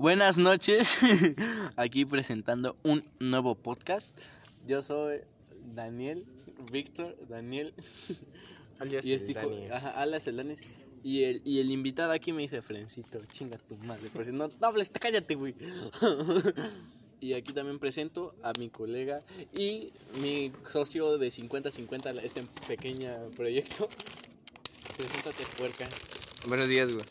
Buenas noches, aquí presentando un nuevo podcast. Yo soy Daniel, Víctor, Daniel. Alias y el este hijo- Dani. ajá, alias el. Y el, y el invitado aquí me dice, Frencito, chinga tu madre. Por si no, no hables, cállate, güey. y aquí también presento a mi colega y mi socio de 50-50 a este pequeño proyecto. Preséntate, puerca. Buenos días, güey.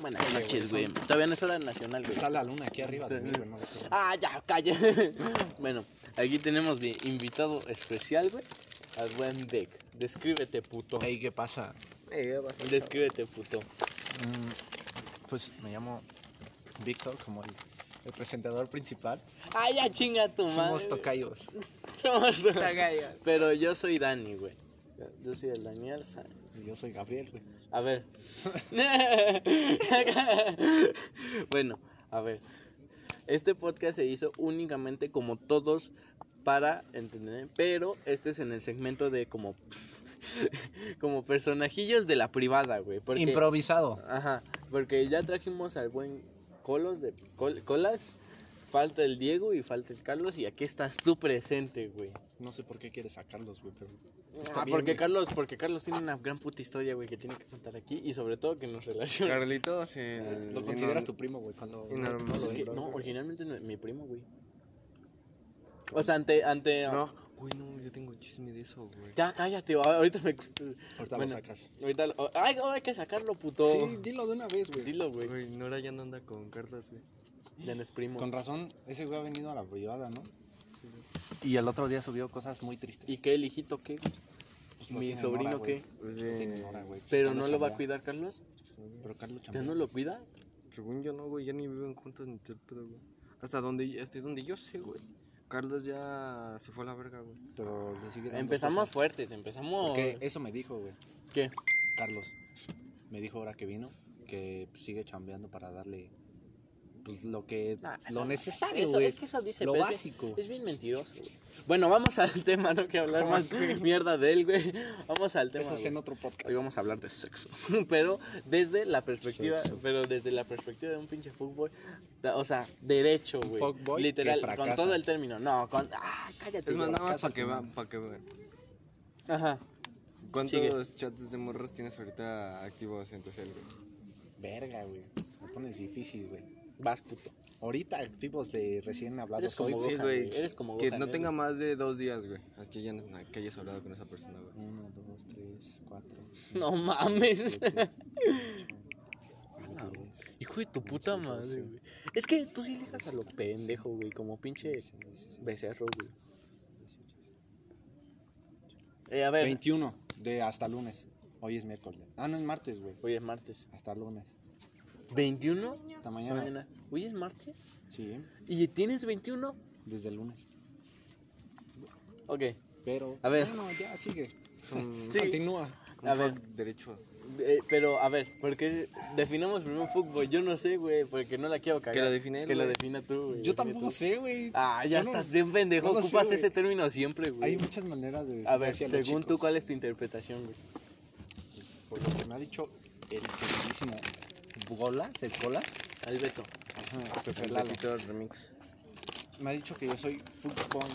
Buenas noches, güey. Todavía no es hora nacional, güey. Está la luna aquí arriba de mí, güey. no. Ah, ya, calla. bueno, aquí tenemos de invitado especial, güey, al buen Beck. Descríbete, puto. Ey, ¿qué pasa? Descríbete, puto. Mm, pues me llamo Víctor, como el, el presentador principal. Ah, ya chinga tu madre. Somos tocayos. Somos tocayos. Pero yo soy Dani, güey. Yo soy el Daniel Y yo soy Gabriel, güey. A ver. bueno, a ver. Este podcast se hizo únicamente como todos para entender, pero este es en el segmento de como como personajillos de la privada, güey, porque Improvisado. ajá, porque ya trajimos al buen Colos de Col- Colas, falta el Diego y falta el Carlos y aquí estás tú presente, güey. No sé por qué quieres sacarlos, güey, pero. Está Ah, bien, porque güey. Carlos, porque Carlos tiene una gran puta historia, güey, que tiene que contar aquí y sobre todo que nos relaciona. Carlitos, el... Lo consideras tu primo, güey, cuando. no- no lo es que, es. no, originalmente no mi primo, güey. O sea, ante, ante... No, güey, no, yo tengo chisme de eso, güey. Ya, cállate, ahorita me... Ahorita Bueno, lo sacas. Ahorita lo- Ay, ahora hay que sacarlo, puto. Sí, dilo de una vez, güey. Dilo, güey. Güey, Nora ya no anda con Carlos, güey. Ya no es primo. Con razón, ese güey ha venido a la privada, ¿no? Y el otro día subió cosas muy tristes. ¿Y qué, el hijito, qué? Pues ¿Mi sobrino qué? Pues. Pues ¿Pero no lo va a cuidar, Carlos? Pero Carlos ¿Ya no lo cuida? Según yo no, güey, ya ni viven juntos ni todo el pedo, güey. Hasta donde, hasta donde yo sé, güey. Carlos ya se fue a la verga, güey. Pero le sigue dando Empezamos cosas. fuertes, empezamos... Porque eso me dijo, güey. ¿Qué? Carlos. Me dijo ahora que vino que sigue chambeando para darle pues, lo que Ah, lo no, necesario, Eso, güey. es que eso dice Lo es básico. bien- Es bien mentiroso, güey. Bueno, vamos al tema, no que hablar más mierda de él, güey. Vamos al tema. Eso es en otro podcast. Hoy vamos a hablar de sexo. pero desde la perspectiva, Sexo. pero desde la perspectiva de un pinche fútbol, o sea, derecho, güey. fuckboy Literal, que con todo el término. No, con ah, cállate. Es más, nada más para que vean, para que vean. Ajá. ¿Cuántos Sigue. chats de morras tienes ahorita activos en tu cel, güey? Verga, güey. Me pones difícil, güey. Vas puto. Ahorita tipos de recién hablados Eres como Gohan, güey. güey. Eres como Que Gohan, no ¿eh? tenga más de dos días, güey. Es que ya no- que hayas hablado con esa persona, güey. Uno, dos, tres, cuatro. No mames. siete, ocho, Hijo de tu puta madre, güey. Es que tú sí ligas a lo pendejo, güey, como pinche becerro, güey. Eh, a ver, 21 de hasta lunes. Hoy es miércoles. Ah, no es martes, güey. hoy es martes. Hasta lunes. ¿21? Hasta mañana. ¿Hoy es martes? Sí, ¿Y tienes 21? desde el lunes. Ok, Pero. A ver. Bueno, ya sigue. Sí. Continúa. A ver. derecho. eh, pero a ver, ¿por qué definamos primero fútbol? Yo no sé, güey, porque no la quiero cagar. Que lo define Es que güey. defina tú, güey. Yo tampoco tú. sé, güey. Ah, ya Yo no- estás bien pendejo, no sé, ocupas ese término siempre, güey. Hay muchas maneras de decir A ver, según tú. ¿cuál es tu interpretación, güey? Pues, por lo que me ha dicho el queridísimo Golas, el Colas. Alberto. Ajá, El Lalo. Remix. Me ha dicho que yo soy fútbol.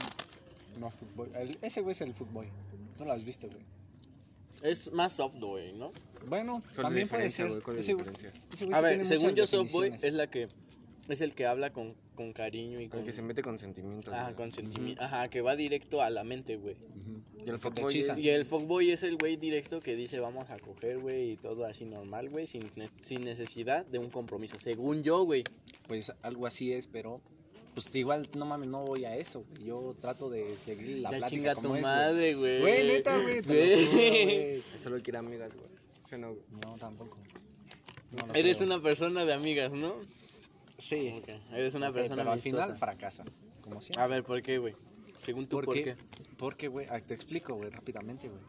No fútbol. El- ese güey es el fútbol. No lo has visto, güey. Es más soft, güey, ¿no? Bueno, ¿Cuál es la también puede diferencia, ser. güey? ¿Cuál es ese, güey- diferencia? ese güey A sí ver, tiene según muchas yo, softboy definiciones. es la que es el que habla con, con cariño y con, El que se mete con sentimientos. ajá, con sentimiento, ajá, que va directo a la mente, güey. Ujú. Y el fuckboy es- Y el fuckboy es el güey directo que dice vamos a coger, güey, y todo así normal, güey, sin, ne- sin necesidad de un compromiso. Según yo, güey. Pues algo así es, pero. Pues igual, no mames, no voy a eso, güey. Yo trato de seguir la ya plática chinga como tu es, madre, güey. Güey, neta, güey. Solo quiere amigas, güey. Yo no, güey. No, tampoco. No, no Eres creo. una persona de amigas, ¿no? Sí. Ok, Eres una persona pero al final fracasa. Como siempre. A ver, ¿por qué, güey? Según tú, ¿por, ¿Por qué? Porque, güey, ah, te explico, güey, rápidamente, güey.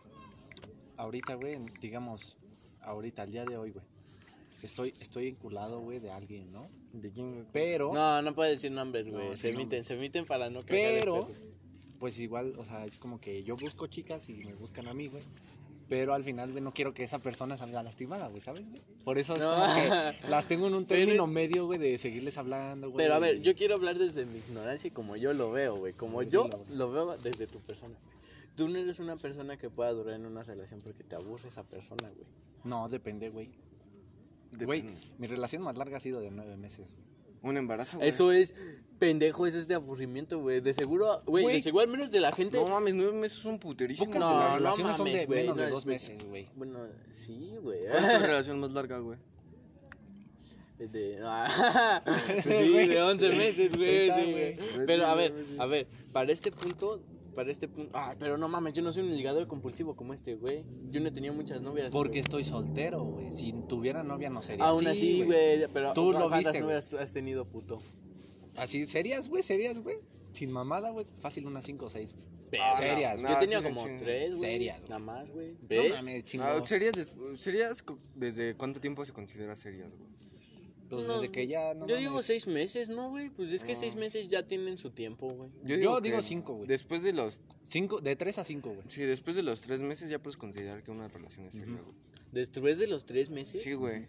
Ahorita, güey, digamos, ahorita, al día de hoy, güey. Estoy, estoy enculado, güey, de alguien, ¿no? ¿De quién? Pero, No, no puedes decir nombres, güey. No, se emiten, se emiten para no el pero, pues igual, o sea, es como que yo busco chicas y me buscan a mí, güey. Pero al final, güey, no quiero que esa persona salga lastimada, güey, ¿sabes, güey? Por eso es No. como que las tengo en un Pero- término medio, güey, de seguirles hablando, güey. Pero a ver, yo quiero hablar desde mi ignorancia y como yo lo veo, güey. Como yo dilo, güey. lo veo desde tu persona. güey. Tú no eres una persona que pueda durar en una relación porque te aburre esa persona, güey. No, depende, güey. Depende. Güey, mi relación más larga ha sido de nueve meses, güey. Un embarazo, güey. Eso es pendejo, eso es de aburrimiento, güey. De seguro, güey, de seguro al menos de la gente. No mames, nueve meses son puterísimos. Pocas No, de no las relaciones son de güey, menos de no, dos espera. meses, güey. Bueno, sí, güey. ¿Cuál es tu relación más larga, güey? De, ah, sí, de 11 meses, güey. sí, güey. Pero a ver, a ver, para este punto, para este punto. Ah, pero no mames, yo no soy un ligador compulsivo como este, güey. Yo no he tenido muchas novias. Porque güey. estoy soltero, güey. Si tuviera novia no sería Aún así, güey, pero Tú lo ¿cuántas viste, novias tú has tenido, puto? Así, serias, güey, serias, güey. Sin mamada, güey. Fácil unas cinco o seis. Verga. serias, no, Yo güey. tenía sí, como sí, sí. tres, güey. Serias, güey. Nada más, güey. No ¿Ves? mames, chingo. Ah, ¿serías, des- serías co- desde cuánto tiempo se considera serias, güey? Pues No, desde que ya no Yo digo seis meses, ¿no, güey? Pues es que seis meses ya tienen su tiempo, güey. Yo digo cinco, güey. Después de los... Cinco, de tres a cinco, güey. Sí, después de los tres meses ya puedes considerar que una relación es seria, güey. Después de los tres meses. Sí, güey.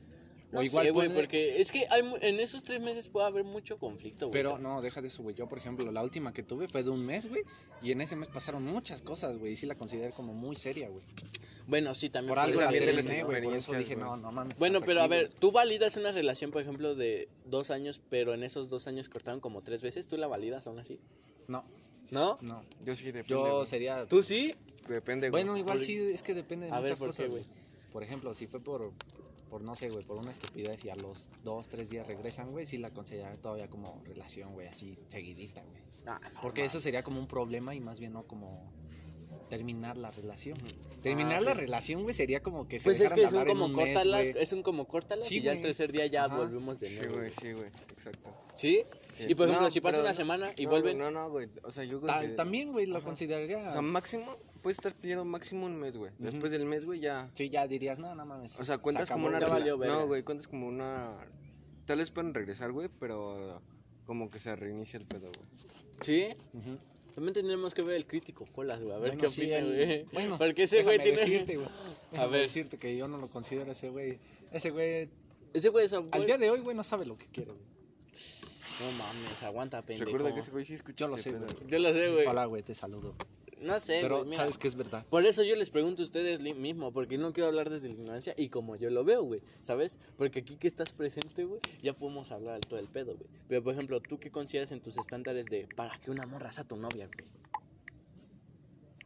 No O igual sé, güey, porque es que hay, en esos tres meses puede haber mucho conflicto, güey. Pero no, deja de eso, güey. Yo, por ejemplo, la última que tuve fue de un mes, güey. Y en ese mes pasaron muchas cosas, güey. Y sí la consideré como muy seria, güey. Bueno, sí, también. Por algo la terminé, güey. Por eso dije, no, no mames. Bueno, pero a ver, tú validas una relación, por ejemplo, de dos años, pero en esos dos años cortaron como tres veces. ¿Tú la validas aún así? No, ¿No? no. Yo sí depende, Yo sería... ¿Tú sí? Depende, güey. Bueno, igual sí, es que depende de A ver, muchas ¿por qué, cosas, güey. Por ejemplo, si fue por, por no sé, güey, por una estupidez y a los dos, tres días regresan, güey, sí la consideraría todavía como relación, güey, así seguidita, güey. Ah, no, Porque mames. eso sería como un problema y más bien no como terminar la relación. Terminar la relación, güey, sería como que se Pues es que de es un como mes, córtalas, güey. es un como córtalas Sí, y ya el tercer día ya Ajá. volvemos de Sí, nuevo. güey, sí, güey. Exacto. ¿Sí? Y por ejemplo, No, si pasa una semana y no, vuelven. No, no, güey. O sea, yo Ta- También, güey, lo Ajá. consideraría... O sea, máximo, puedes estar pidiendo máximo un mes, güey. Después del mes, güey, ya. sí, ya dirías, no, no mames. O sea, cuentas se como una. Valió no, güey, cuentas como una. Tal vez pueden regresar, güey, pero como que se reinicia el pedo, güey. ¿Sí? Ujú. También tendremos que ver el crítico Colas, güey. A ver Bueno, qué sí, opina, el- güey. Bueno, Porque ese güey tiene. decirte, güey. Déjame ver. decirte que yo no lo considero ese güey. Ese güey, Ese güey es al día de hoy, güey, no sabe lo que quiere, güey. No mames, aguanta, pendejo. Recuerda que ese güey sí escucha Yo lo sé, güey. Yo lo sé, güey. Hola, güey, te saludo. No sé, Pero sabes que es verdad. Por eso yo les pregunto a ustedes mismo, porque no quiero hablar desde la ignorancia y como yo lo veo, güey, ¿sabes? Porque aquí que estás presente, güey, ya podemos hablar de todo el pedo, güey. Pero, por ejemplo, ¿tú qué consideras en tus estándares de para que una morra sea tu novia, güey?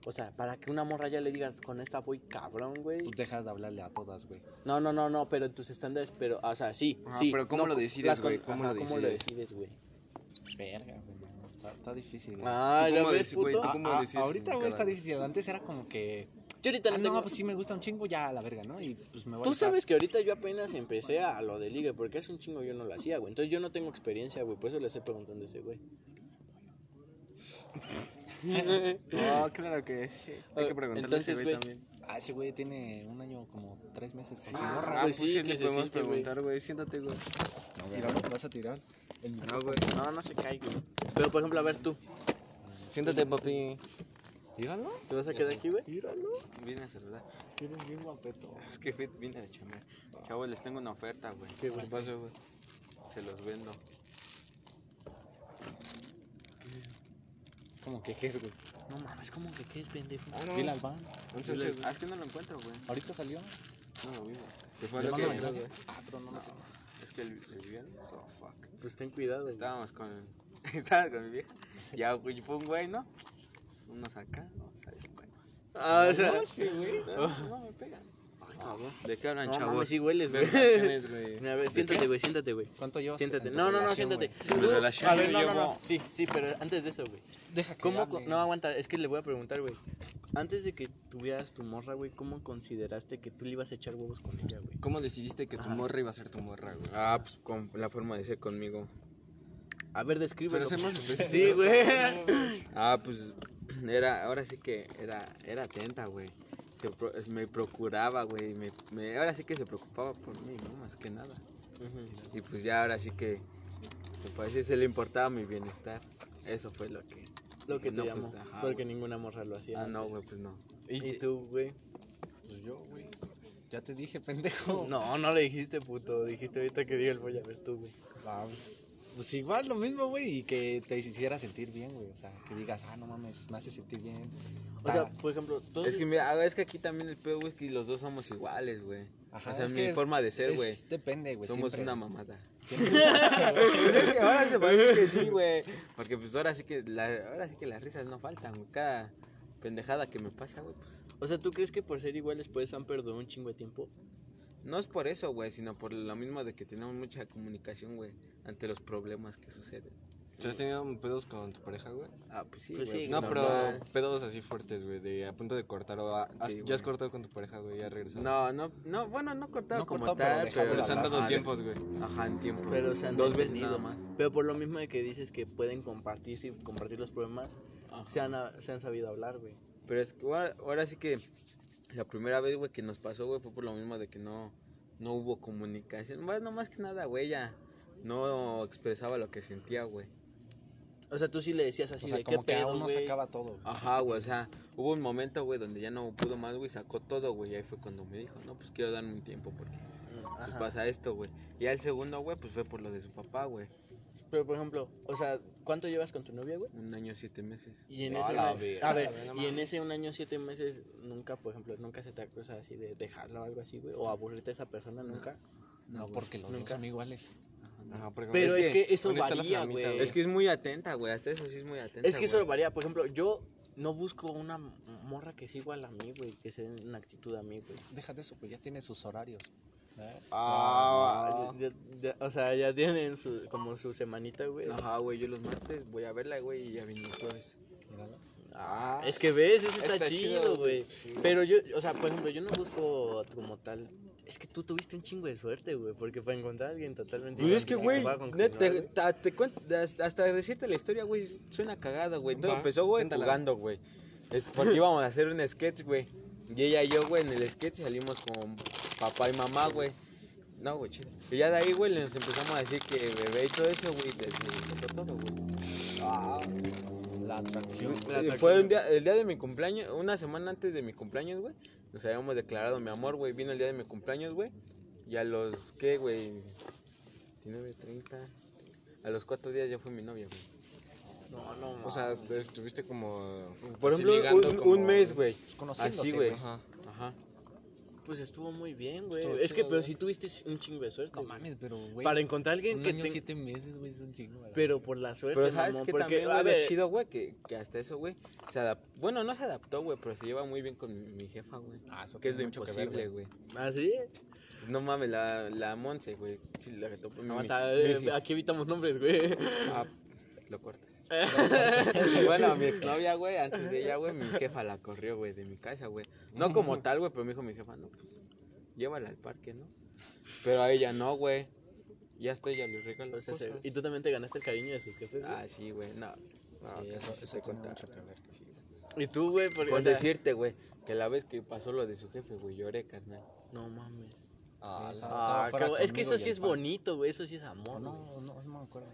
O sea, para que una morra ya le digas, con esta voy cabrón, güey. Tú dejas de hablarle a todas, güey. No, no, no, no, pero en tus estándares, pero, o sea, sí, sí. pero ¿cómo no, lo decides, güey? con- ¿Cómo ajá, lo ¿Cómo lo decides? decides, güey? Verga, güey. Está, está difícil, güey. Ah, ¿Tú ya cómo ves, deci- güey, puto. tú cómo Ah, decides ahorita, güey, está difícil. Antes era como que. Yo ahorita Ah, no tengo... pues sí me gusta un chingo, ya a la verga, ¿no? Y pues me voy Tú a sabes que ahorita yo apenas empecé a lo de ligue, porque hace un chingo yo no lo hacía, güey. Entonces yo no tengo experiencia, güey. Por eso le estoy preguntando a ese güey. No, claro que sí. Hay que preguntarle a ese Entonces, güey güey, también. Ah, ese güey tiene un año como tres meses con su Ah, morra. pues pues sí, sí, que le se podemos siente, güey. preguntar, güey. Siéntate, güey. Mira, vas a tirar. El No, güey. No, no se cae, güey. Pero, por ejemplo, a ver tú. Siéntate, papi. Míralo. ¿Te vas a quedar aquí, güey? Míralo. Vine a saludar. Tienes bien guapeto. Es que vine a chambear. Chavos, les tengo una oferta, güey. ¿Qué, güey? pasó, güey? Se los vendo. Como que qué es, güey. No mames, ¿cómo que qué es pendejo? Dile al van. Entonces, ah, es que no lo encuentro, güey. Ahorita salió. No lo vi, güey. Se fue a lo mando que... mensaje. Ah, pero no lo tengo. Es que el, el viernes, oh, fuck. Pues ten cuidado. güey. Estábamos con... Estaba con mi vieja. Ya, güey, fue un güey, ¿no? Pues unos acá, no, salen buenos. Ah, o sea. Sí, güey. No, no, me pegan. Cabrón. ¿De qué hablan, No chavos? mames, sí hueles, güey. A ver, siéntate, güey, siéntate, güey. ¿Cuánto llevas? Siéntate. en tu No, no, no, siéntate. Tú- A ver, yo no, no, no. Sí, sí, pero antes de eso, güey. Deja que ¿Cómo? hable. No, aguanta, es que le voy a preguntar, güey. Antes de que tuvieras tu morra, güey, ¿cómo consideraste que tú le ibas a echar huevos con ella, güey? ¿Cómo decidiste que tu Ajá. morra iba a ser tu morra, güey? Ah, pues con la forma de ser conmigo. A ver, descríbelo. Pero específico. Sí, güey. Ah, pues era, ahora sí que era, era atenta, güey. Se pro- es- me procuraba, güey. Me, me- ahora sí que se preocupaba por mí, ¿no? Más que nada. Y pues ya ahora sí que, me parece se le importaba mi bienestar. Eso fue lo que... Lo que te llamó. pues, ajá, porque güey. ninguna morra lo hacía. Ah, no, güey, pues no. ¿Y tú, güey? Pues yo, güey. Ya te dije, pendejo. No, no le dijiste, puto. Dijiste ahorita que diga el voy a ver tú, güey. Ah, pues, igual lo mismo, güey. Y que te hiciera sentir bien, güey. O sea, que digas, ah, no mames, me hace sentir bien. O sea, Ah, por ejemplo, todos... Es que, mira, ah, es que aquí también el pedo, güey, es que los dos somos iguales, güey. ajá, o sea, es mi que es- forma de ser, güey. Depende, güey. Somos siempre. una mamada. Siempre- Pues es que ahora se parece que sí, güey. Porque pues ahora sí que la, ahora sí que las risas no faltan, güey. Cada pendejada que me pasa, güey, pues. O sea, ¿tú crees que por ser iguales pues han perdido un chingo de tiempo? No es por eso, güey, sino por lo mismo de que tenemos mucha comunicación, güey, ante los problemas que suceden. ¿Tú has tenido pedos con tu pareja, güey? Ah, pues sí, Pues güey. sí, pues No, pero pedos así fuertes, güey, de a punto de cortar o a- has- Sí, ya has cortado con tu pareja, güey, ya has regresado. No, no, no, bueno, no cortado No como cortado, tal, pero, Pero se han dado ajá, tiempos, güey. Ajá, en tiempo. Pero se han Dos veces nada más. Pero por lo mismo de que dices que pueden compartir, sí, compartir los problemas, Ajá. se han, se han sabido hablar, güey. Pero es que ahora, ahora sí que la primera vez, güey, que nos pasó, güey, fue por lo mismo de que no, no hubo comunicación. Bueno, más que nada, güey, ella no expresaba lo que sentía, güey. O sea, tú sí le decías así o sea, de qué como que a pedo, uno güey. sacaba todo. güey. Ajá, güey, o sea, hubo un momento, güey, donde ya no pudo más, güey, sacó todo, güey, y ahí fue cuando me dijo, no, pues quiero darme un tiempo porque pues, Ajá. pasa esto, güey. Y al segundo, güey, pues fue por lo de su papá, güey. Pero por ejemplo, o sea, ¿cuánto llevas con tu novia, güey? Un año, siete meses. Y en A ese la un- verga, a ver, no y en ese un año siete meses nunca, por ejemplo, nunca se te acusa así de dejarla o algo así, güey, o aburrirte de esa persona nunca. No, porque los dos Nunca. son iguales. Ajá, por ejemplo, Pero es que, que, eso ¿dónde está la varía, güey. Es que es muy atenta, güey, hasta eso sí es muy atenta. Es que eso güey. varía. Por ejemplo, yo no busco una morra que sea igual a mí, güey, que sea una actitud a mí, güey. Deja de eso, pues ya tiene sus horarios. ¿Eh? Ah, ya- ya- o sea, ya tienen su, como su semanita, güey. Ajá, güey, yo los martes voy a verla, güey, y ya vine los jueves. Míralo. Ah, Es que ves, eso está, Está chido, güey. sí. Pero yo, o sea, por ejemplo, yo no busco como tal. Es que tú tuviste un chingo de suerte, güey, porque para encontrar a alguien totalmente. Pues es que, güey, hasta decirte la historia, güey, suena cagada, güey. Todo empezó, güey, jugando, güey. Porque íbamos a hacer un sketch, güey. Y ella y yo, güey, en el sketch salimos con papá y mamá, güey. No, güey, chido. Y ya de ahí, güey, nos empezamos a decir que bebé y todo eso, güey, desde todo, güey. La atracción. La atracción. Fue un día, el día de mi cumpleaños, una semana antes de mi cumpleaños, güey. Nos habíamos declarado mi amor, güey. Vino el día de mi cumpleaños, güey. Y a los, ¿qué, güey? 29, 30. A los cuatro días ya fue mi novia, güey. No, no, o sea, estuviste como. Por ejemplo, un, como- un mes, güey. conociéndose, Así, güey. güey. Ajá. Ajá. Pues estuvo muy bien, güey. Estuvo Es que, pero si tuviste un chingo de suerte. No güey. mames, pero, güey. Para encontrar a alguien un que año, te- siete meses, güey, es un chingo. ¿verdad? Pero por la suerte, Pero sabes mamón, que porque, también, a güey, ver, chido, güey, que, que hasta eso, güey, se adaptó. Bueno, no se adaptó, güey, pero se lleva muy bien con mi, mi jefa, güey. Ah, eso que es lo imposible, güey. ¿Ah, sí? No mames, la, la Monse, güey. Sí, la que topó mi, Aguanta, mi- eh, mi- aquí evitamos nombres, güey. Ah, lo cortas. Bueno, mi exnovia, güey, antes de ella, güey, mi jefa la corrió, güey, de mi casa, güey. No como tal, güey, pero me dijo mi jefa, no, pues, llévala al parque, ¿no? Pero a ella no, güey. Ya hasta ella le regaló O sea, se- cosas. y tú también te ganaste el cariño de sus jefes, güey. Ah, sí, güey, no. Sí, que eso, no eso tiene mucho que ver. Sí. Y tú, güey. Con o sea, decirte, güey, que la vez que pasó lo de su jefe, güey, lloré, carnal. No mames. Ah, Sí, la- Ah, es que eso sí es pan. bonito, güey. Eso sí es amor. No, no, no, no me acuerdo.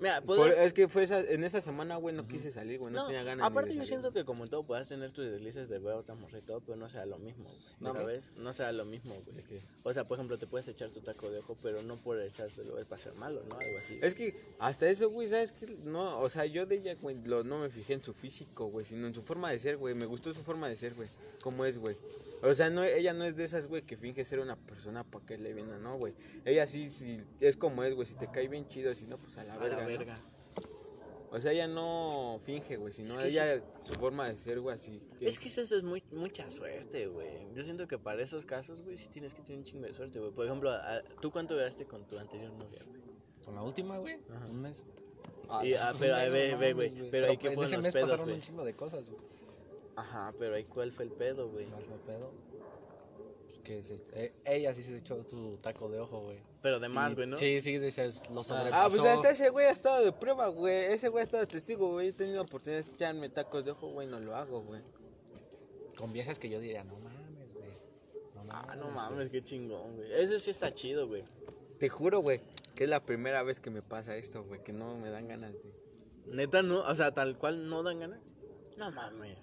Mira, Por- es que fue esa, en esa semana, güey, no quise salir, güey, no, No, tenía ganas aparte ni yo de siento que como en todo puedas tener tus deslices de ver a otra morra y todo, pero no sea lo mismo, güey. No, ¿Sabes? No sea lo mismo, güey. ¿De qué? O sea, por ejemplo, te puedes echar tu taco de ojo, pero no por echárselo es para ser malo, ¿no? Algo así. Es que hasta eso, güey, ¿sabes qué? No, o sea, yo de ella, güey, lo- no me fijé en su físico, güey, sino en su forma de ser, güey. Me gustó su forma de ser, güey. ¿Cómo es, güey? O sea, no, ella no es de esas, güey, que finge ser una persona para que le viene, no, güey. Ella sí, sí, es como es, güey. Si te cae bien chido, si no, pues a la a verga. la ¿no? verga. O sea, ella no finge, güey, sino Es que ella, su forma de ser, güey, así. Es que eso es muy, mucha suerte, güey. Yo siento que para esos casos, güey, sí tienes que tener un chingo de suerte, güey. Por ejemplo, ¿tú cuánto duraste con tu anterior novia, güey? Con la última, güey, Ajá. un mes. Y, ah, pero ahí ve, ve, güey. Pero ahí que en fueron ese los mes pedos, pasaron güey. un chingo de cosas, güey. Ajá, pero ahí cuál fue el pedo, güey. No fue pedo. Que se, eh, ella sí se echó su taco de ojo, güey. Pero de más, güey, ¿no? Sí, sí, de hecho, es- lo Ah, sobrepasó. pues hasta ese güey ha estado de prueba, güey. Ese güey ha estado testigo, güey. He tenido oportunidad de echarme tacos de ojo, güey, no lo hago, güey. Con viejas que yo diría, no mames, güey. No mames. Ah, no güey". mames, qué chingón, güey. Eso sí está chido, güey. Te juro, güey, que es la primera vez que me pasa esto, güey, que no me dan ganas de... Neta, no, o sea, tal cual no dan ganas. No mames.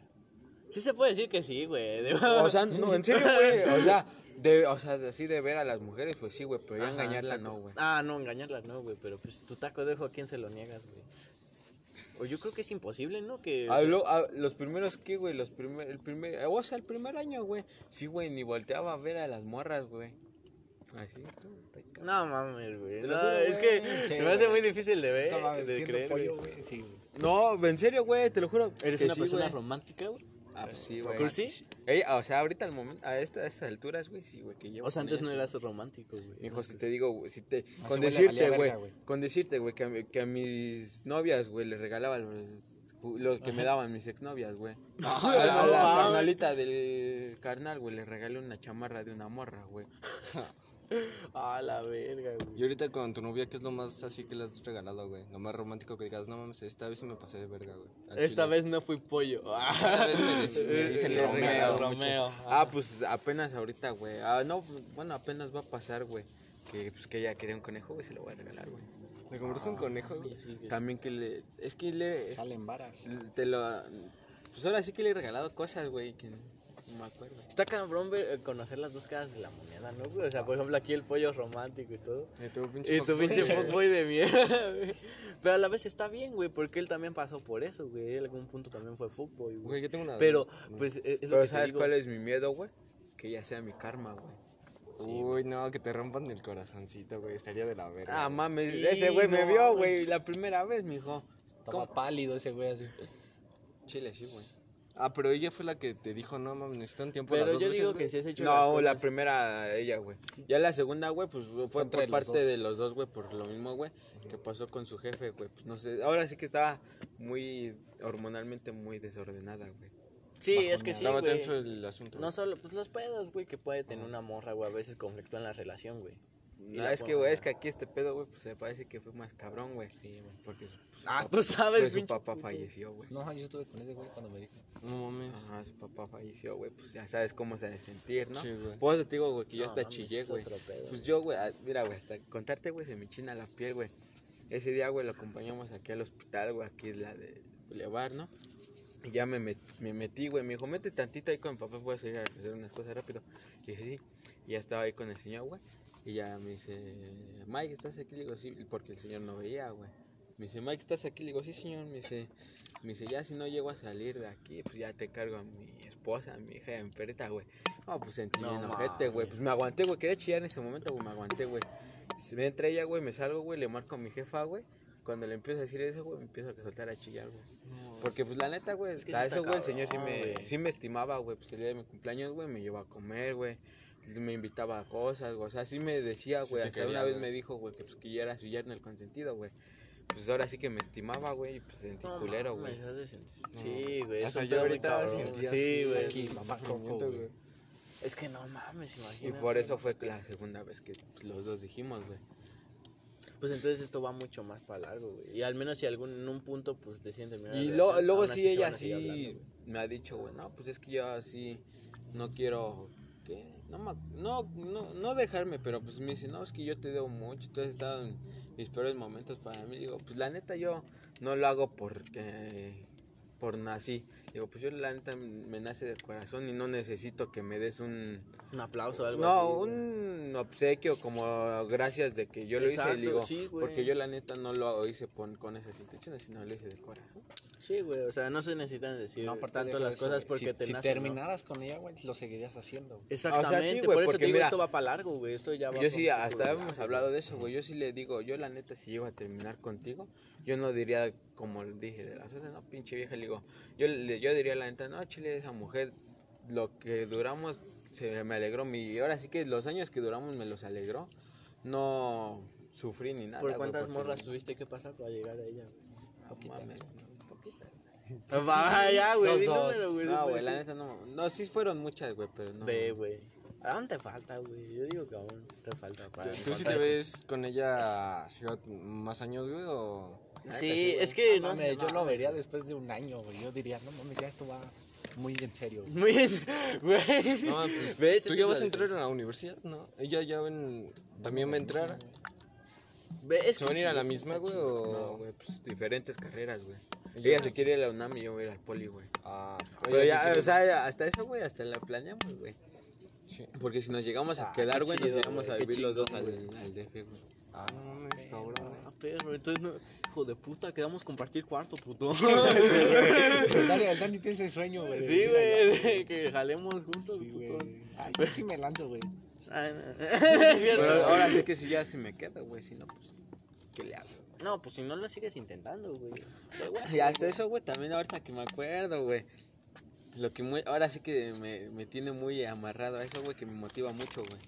Sí se puede decir que sí, güey. de- O sea, no, en serio, güey. O sea, de, o sea, así de ver a las mujeres, pues sí, güey. Pero ya Ajá, engañarla taco. no, güey. Ah, no, engañarla no, güey. Pero pues tu taco de ojo, ¿a quién se lo niegas, güey? O yo creo que es imposible, ¿no? Que. o Ah, sea, ah, los primeros, ¿qué, güey? Los primer, el primer, o sea, el primer año, güey. Sí, güey, ni volteaba a ver a las morras, güey. Así. No mames, güey. No, juro, es que se me hace güey. muy difícil de ver. Mames, de creer, pollo, güey. güey. Sí, güey. No, en serio, güey, te lo juro. ¿Eres una sí, persona güey. romántica, güey? Ah, pues sí, güey. O sea, ahorita al momento, a, esta- a estas alturas, güey, sí, güey, que llevo O sea, antes no eras romántico, güey. Hijo, si te digo, güey, si te, con decirte, güey, verga, güey. con decirte, güey, que, a mi- que a mis novias, güey, les regalaba los, que me daban mis exnovias, güey. a la, a carnalita del carnal, güey, le regalé una chamarra de una morra, güey. Ah, la verga, güey. Y ahorita con tu novia, ¿qué es lo más así que le has regalado, güey? Lo más romántico que digas, no mames, esta vez sí me pasé de verga, güey. Al Esta chile". vez no fui pollo. Esta vez me dec- me dicen Le Romeo, regalado mucho. Romeo. Ah, pues apenas ahorita, güey. Ah, no, bueno, apenas va a pasar, güey. Que, pues, que ella quería un conejo, güey, se lo voy a regalar, güey. ¿Le compraste un conejo, güey? Sí, sí, que También que le, es que le, Salen varas. te lo, pues ahora sí que le he regalado cosas, güey, que no me acuerdo. Está cabrón ver- eh, conocer las dos caras de la moneda, ¿no, güey? O sea, por ejemplo, aquí el pollo romántico y todo. Y tu pinche Y tu pinche fuckboy de mierda, güey. Pero a la vez está bien, güey, porque él también pasó por eso, güey. Él en algún punto también fue fuckboy, Güey, güey. yo tengo una... Pero, pues, es, es lo que te ¿sabes digo. cuál es mi miedo, güey? Que ella sea mi karma, güey. Uy, no, que te rompan el corazoncito, güey. Estaría de la verga. Ah, mames, Sí, ese güey me vio, güey. la primera vez, mijo. Estaba ¿Cómo? pálido ese güey así. Chile, sí, güey. Ah, pero ella fue la que te dijo, no mames, necesito un tiempo Pero las dos yo veces, digo güey. que si has hecho las No, la cosas- primera ella, güey. Ya la segunda, güey, pues fue entre por los parte dos. de los dos, güey, por lo mismo, güey, que pasó con su jefe, güey. Pues no sé, ahora sí que estaba muy hormonalmente muy desordenada, güey. Sí, es que sí, Estaba güey. tenso el asunto. No solo, pues los pedos, güey, que puede tener una morra, güey, a veces conflictúan la relación, güey. No, es que, güey, es que aquí este pedo, güey, pues se parece que fue más cabrón, güey. Porque su, su Ah, papá- tú sabes, pues, su papá falleció, güey. No, yo estuve con ese güey cuando me dijo. No mames. Ajá, su papá falleció, güey, pues ya sabes cómo se ha de sentir, ¿no? Sí, güey. Por eso te digo, güey, que yo No, hasta mames, chillé, es güey. Pues yo, güey, ah, mira, güey, hasta contarte, güey, se me china la piel, güey. Ese día, güey, lo acompañamos aquí al hospital, güey, aquí en la de Boulevard, ¿no? Y ya me, met- me metí, güey, me dijo, mete tantito ahí con mi papá, voy a salir a hacer unas cosas rápido. Y dije, sí. Y ya estaba ahí con el señor, güey. Y ya me dice, Mike, ¿estás aquí? Le digo, sí, porque el señor no veía, güey. Me dice, Mike, ¿estás aquí? Le digo, sí, señor. Me dice, me dice, ya si no llego a salir de aquí, pues ya te cargo a mi esposa, a mi hija y a mi perrita, güey. No, pues sentí No bien ojete, güey. Pues me aguanté, güey. Quería chillar en ese momento, güey. Me aguanté, güey. Me entra ella, güey, me salgo, güey, le marco a mi jefa, güey. Cuando le empiezo a decir eso, güey, me empiezo a soltar a chillar, güey. Porque, pues, la neta, güey, Es que hasta eso, güey, el señor sí me, sí me estimaba, güey. Pues el día de mi cumpleaños, güey, me llevaba a comer, güey. Me invitaba a cosas, güey. O sea, sí me decía, Sí güey. te hasta quería, una vez güey. me dijo, güey, que, pues, que yo era su yerno el consentido, güey. Pues ahora sí que me estimaba, güey, y pues sentí No culero, güey. de sentir- Sí, güey. Hasta yo ahorita sentía Sí, güey. Aquí, mamá güey. Es que no mames, Y imagínate. por eso fue la segunda vez que pues, los dos dijimos, güey. Pues entonces esto va mucho más para largo, güey. Y al menos si algún, en un punto, pues deciden terminar. Y relación, luego sí, ella sí hablando, me ha dicho, güey, no, pues es que yo así no quiero, ¿qué? No, no, no dejarme, pero pues me dice, no, es que yo te debo mucho, tú has estado en mis peores momentos para mí. Digo, pues la neta yo no lo hago porque, por nací. Digo, pues yo la neta me nace del corazón y no necesito que me des un, Un aplauso o algo no, así, güey. un obsequio como gracias de que yo lo hice. Exacto, y digo, sí, güey. porque yo la neta no lo hice con, con esas intenciones, sino lo hice de corazón. Sí, güey. O sea, no se necesitan decir No, aparte tanto las eso, cosas porque si, te si nacen, ¿no? terminaras con ella, güey, lo seguirías haciendo. güey. Exactamente, güey, por eso porque te digo, mira, esto va para largo, güey. Esto ya va Yo sí, hasta hemos hablado de eso, güey. Yo sí le digo, yo la neta, si llego a terminar contigo, yo no diría, como le dije, de las otras, no, pinche vieja, le digo, yo, le, yo diría la neta, no, chile, esa mujer, lo que duramos, se me alegró, mi, ahora sí que los años que duramos me los alegró, no sufrí ni nada. ¿Por güey, cuántas porque- morras tuviste que pasar para llegar a ella? No mames, poquita. Va, ya, güey. Di número, güey. No, sí, güey, la neta no, no, sí fueron muchas, güey, pero no. Ve, güey. Aún te falta, güey. Yo digo que aún te falta para ¿Tú sí te eso. ves con ella más años, güey, o...? Sí, es que no. Mames, yo lo vería después de un año, güey. Yo diría, no mames, ya esto va muy en serio. Muy. Güey. No, pues, ¿Ves? ¿Tú ya vas a entrar a la universidad, no? ¿Ella ya ven, también va a entrar? Ve, es ¿Se van a ir a la misma, güey. No, o...? güey, pues diferentes carreras, güey. Ella se quiere ir a la UNAM y yo voy a ir al poli, güey. Ah, Pero ya, ¿qué o sea, hasta eso, güey, hasta la planeamos, güey. Sí. Porque si nos llegamos a Ah, quedar, güey, nos íbamos a vivir los dos al, al DF, güey. Ah, no mames, cabrón. Ah, perro, entonces no, hijo de puta, quedamos compartir cuarto, puto. El Dani, el Dani tiene ese sueño, güey. sí, güey, que jalemos juntos, Sí, puto. Ay, yo sí me lanzo, güey. No. Es cierto. Pero ahora sí que si ya si me quedo, güey, si no, pues, ¿qué le hago? No, pues si no lo sigues intentando, güey. Y hasta eso, güey, también ahorita que me acuerdo, güey. Lo que muy, ahora sí que me, me tiene muy amarrado a eso, güey, que me motiva mucho, güey.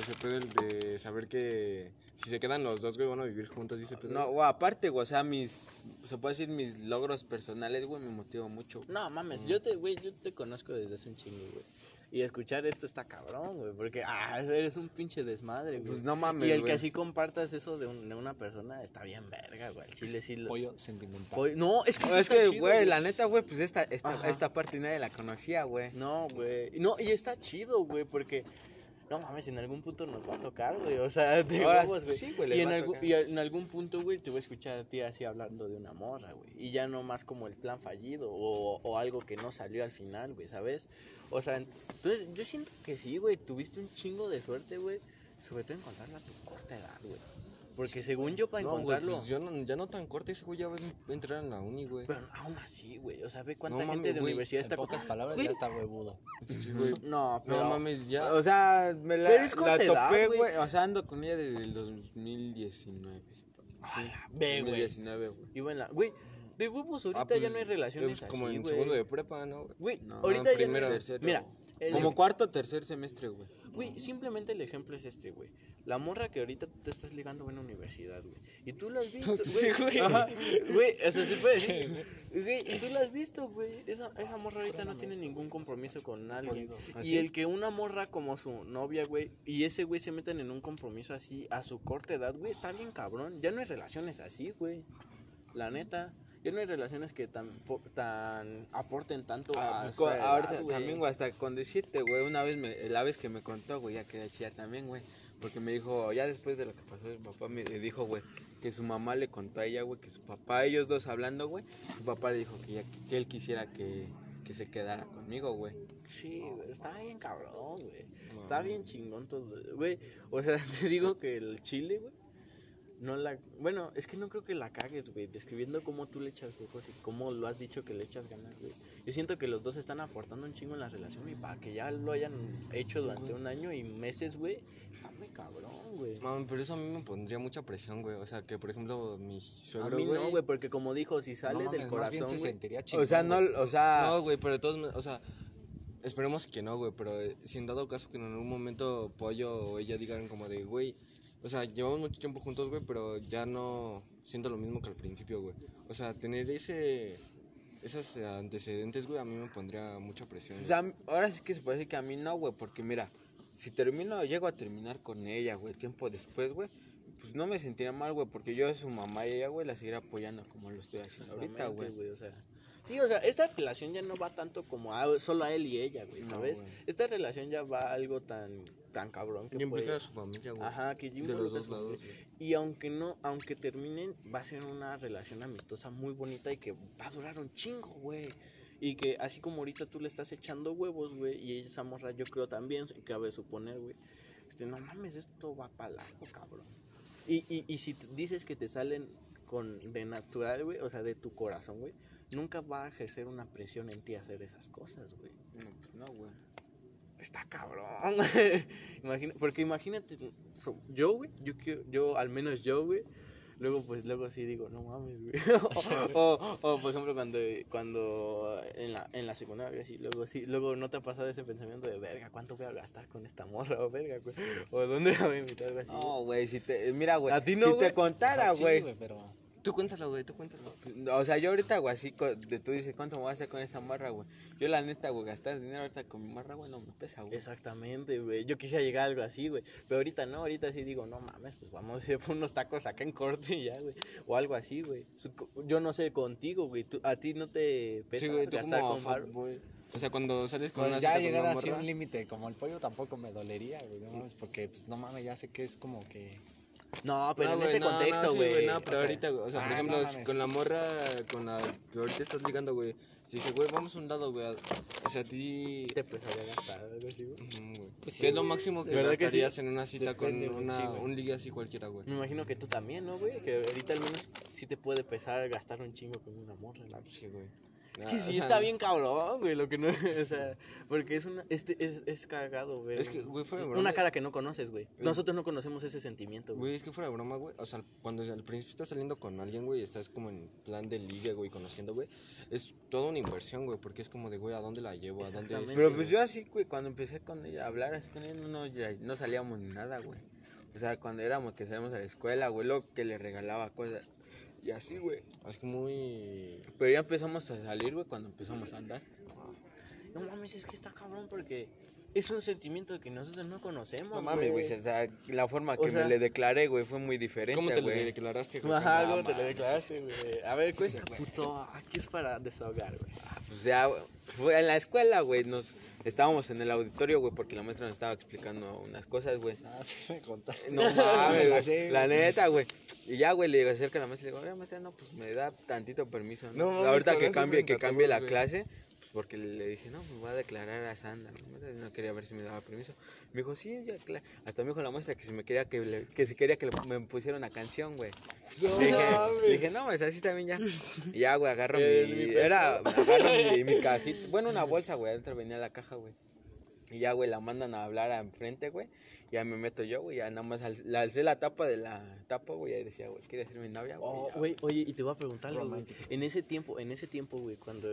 Ese pedo el de saber que si se quedan los dos, güey, van a vivir juntos, dice pedo. No, güey, aparte, güey, o sea, mis, se puede decir mis logros personales, güey, me motivan mucho. güey. No, mames, yo te, güey, yo te conozco desde hace un chingo, güey. Y escuchar esto está cabrón, güey, porque, ah, eres un pinche desmadre, güey. Pues no mames, Y el güey. que así compartas eso de, un- de una persona está bien verga, güey. Chile sí lo... Pollo sentimental. Pollo- No, es que No, es que, chido, güey, la neta, güey, pues esta, esta, Ajá. esta parte nadie la conocía, güey. No, güey. No, y está chido, güey, porque... No mames, en algún punto nos va a tocar, güey. O sea, de Ahora huevos, güey. sí, güey, y, en algún, y en algún punto, güey, te voy a escuchar a ti así hablando de una morra, güey. Y ya no más como el plan fallido o, o algo que no salió al final, güey, ¿sabes? O sea, entonces yo siento que sí, güey, tuviste un chingo de suerte, güey. Sobre todo encontrarla a tu corta edad, güey. Porque según yo, para No, güey, encontrarlo... pues yo no, ya no tan corto, ese güey ya va a entrar en la uni, güey. Pero aún así, güey. O sea, ve cuánta No gente de güey, universidad En está... pocas palabras, Güey, ya está huevudo. Sí, güey. No, pero... No mames, ya. O sea, me la, Pero es la topé, güey. güey. O sea, ando con ella desde el 2019. Sí, Ve, güey. 2019, güey. Y bueno, güey, de huevos ahorita Ah, pues, ya no hay relaciones es como así, en güey. segundo de prepa, ¿no? Güey, No, ahorita ya primero, no... tercero. Mira, el- Como cuarto o tercer semestre, güey. Güey, simplemente el ejemplo es este, güey. La morra que ahorita te estás ligando va en la universidad, güey. Y tú lo has visto, Sí, güey. güey. Güey, o sea, se puede decir. Güey, y tú lo has visto, güey. Esa, esa morra ahorita no tiene ningún compromiso con alguien. ¿Ah, Y el que una morra como su novia, güey, y ese güey se metan en un compromiso así a su corta edad, güey, está bien cabrón. Ya no hay relaciones así, güey. La neta. Ya no hay relaciones que tan, po- tan aporten tanto Ah, a pues, edad, ahorita también, güey, hasta con decirte, güey, una vez, me, la vez que me contó, güey, ya quería chillar también, güey. Porque me dijo, ya después de lo que pasó, mi papá me dijo, güey, que su mamá le contó a ella, güey, que su papá, ellos dos hablando, güey, su papá le dijo que, ya, que él quisiera que, que se quedara conmigo, güey. Sí, güey, está bien cabrón, güey. Está bien chingón todo, güey. O sea, te digo que el chile, güey, no la... Bueno, es que no creo que la cagues, güey, describiendo cómo tú le echas ojos y cómo lo has dicho que le echas ganas, güey. Yo siento que los dos están aportando un chingo en la relación y para que ya lo hayan hecho durante un año y meses, güey, está muy cabrón, güey. Mami, pero eso a mí me pondría mucha presión, güey. O sea, que por ejemplo, mi A suegro, mí güey. no, güey, porque como dijo, si sale No del mames, más bien corazón, se güey... sentiría chingón, O sea, no, o sea, No, güey, pero de todos, o sea, esperemos que no, güey, pero eh, si en dado caso que en algún momento Pollo o ella digan como de, güey, o sea, llevamos mucho tiempo juntos, güey, pero ya no siento lo mismo que al principio, güey. O sea, tener ese, esos eh, antecedentes, güey, a mí me pondría mucha presión. o güey. sea, ahora sí que se puede decir que a mí no, güey, porque mira, si termino, llego a terminar con ella, güey, tiempo después, güey, pues no me sentiría mal, güey, porque yo a su mamá y ella, güey, la seguiré apoyando como lo estoy haciendo ahorita, güey. o sea. Sí, o sea, esta relación ya no va tanto como a, solo a él y ella, güey, ¿sabes? Esta relación ya va a algo tan tan cabrón que puede... a su familia, güey. Ajá, que De los dos lados. Y aunque no, aunque terminen, va a ser una relación amistosa muy bonita y que va a durar un chingo, güey. Y que así como ahorita tú le estás echando huevos, güey, y esa morra yo creo también, cabe suponer, güey. Este, no mames, esto va para largo, cabrón. Y, y, y si dices que te salen con de natural, güey, o sea, de tu corazón, güey, nunca va a ejercer una presión en ti hacer esas cosas, güey. No, pues no, güey. Está cabrón, güey. Imagina, porque imagínate, so- yo, güey, yo, yo, al menos yo, güey, luego, pues, luego sí digo, no mames, güey. o, o, por ejemplo, cuando, cuando en la, en la secundaria, sí, luego sí, luego no te ha pasado ese pensamiento de, verga, ¿cuánto voy a gastar con esta morra? O verga, güey. O ¿dónde la voy a invitar? Algo así. No, güey, si te, mira, güey, ¿A ti no, si güey? te contara, Sí, güey, pero... Tú cuéntalo, güey, tú cuéntalo. O sea, yo ahorita, güey, así, de, tú dices, ¿cuánto me voy a hacer con esta marra, güey? Yo, la neta, güey, gastar dinero ahorita con mi marra, güey, no me pesa, güey. Exactamente, güey. Yo quisiera llegar a algo así, güey. Pero ahorita no, ahorita sí digo, no mames, pues vamos a por unos tacos acá en corte y ya, güey. O algo así, güey. Yo no sé contigo, güey. A ti no te pesa Sí, güey, tú gastar con fuckboy. O sea, cuando sales con Pues una ya llegar así un límite como el pollo tampoco me dolería, güey, no mames, porque pues, no mames, ya sé que es como que No, pero No, en güey, ese no, no, contexto, sí, güey. No, pero O sea, ahorita, güey, o sea, por ah, ejemplo, no si con la morra con la que ahorita estás ligando, güey. Si dije, güey, vamos a un lado, güey. O sea, a ti. Te empezaría a gastar algo así, güey. Pues ¿Qué sí, es lo máximo que ¿Verdad que sí? gastarías en una cita con una, sí, un ligue así cualquiera, güey? Me imagino que tú también, ¿no, güey? Que ahorita al menos sí te puede pesar gastar un chingo con una morra, Ah, ¿no? pues sí, güey. Es Ah, que o sí sea, está bien cabrón, güey, lo que no, o sea, porque es una, este, es, es cagado, güey. Es que, güey, fuera de broma. Una cara que no conoces, güey. Nosotros no conocemos ese sentimiento, güey. Güey, es que fuera de broma, güey. O sea, cuando al principio estás saliendo con alguien, güey, estás como en plan de ligue, güey, conociendo, güey. Es toda una inversión, güey, porque es como de, güey, ¿a dónde la llevo? ¿A dónde Exactamente. Pero sí, pues güey. yo así, güey, cuando empecé con ella a hablar así con ella, no, ya- no salíamos ni nada, güey. O sea, cuando éramos que salíamos a la escuela, güey, lo que le regalaba cosas. Y así, güey. Es que muy. Pero ya empezamos a salir, güey, cuando empezamos a andar. No mames, es que está cabrón porque es un sentimiento que nosotros no conocemos, No mames, güey, o sea, la forma que sea- me le declaré, güey, fue muy diferente, ¿Cómo te le declaraste, güey? Ajá, ¿cómo te declaraste, güey? A ver, cuenta, puto, aquí es para desahogar, güey. Pues ya, fue en la escuela, güey, nos estábamos en el auditorio, güey, porque la maestra nos estaba explicando unas cosas, güey. Ah, sí me contaste. No mames, la sé, la neta, güey. Y ya, güey, le digo, acerca a la maestra, le digo, oye, maestra, no, pues me da tantito permiso, ¿no? No Ahorita que cambie, que cambie la clase, porque le dije, no, me voy a declarar a Sandra. ¿no? No quería ver si me daba permiso. Me dijo, sí, ya, cla-". Hasta me dijo la maestra que si me quería que, le- que si quería que le- me pusiera una canción, güey. Le dije, dije, no, pues así también ya. Y ya, güey, agarro mi, mi era, agarro mi, mi cajita, bueno, una bolsa, güey, adentro venía la caja, güey. Y ya, güey, la mandan a hablar a enfrente, güey. Ya me meto yo, güey, ya nada más al- le alcé la tapa de la tapa, güey, y decía, güey, ¿quieres ser mi novia, güey? Oh, Ya, güey, oye, y te voy a preguntar algo, güey. En ese tiempo, en ese tiempo, güey, cuando,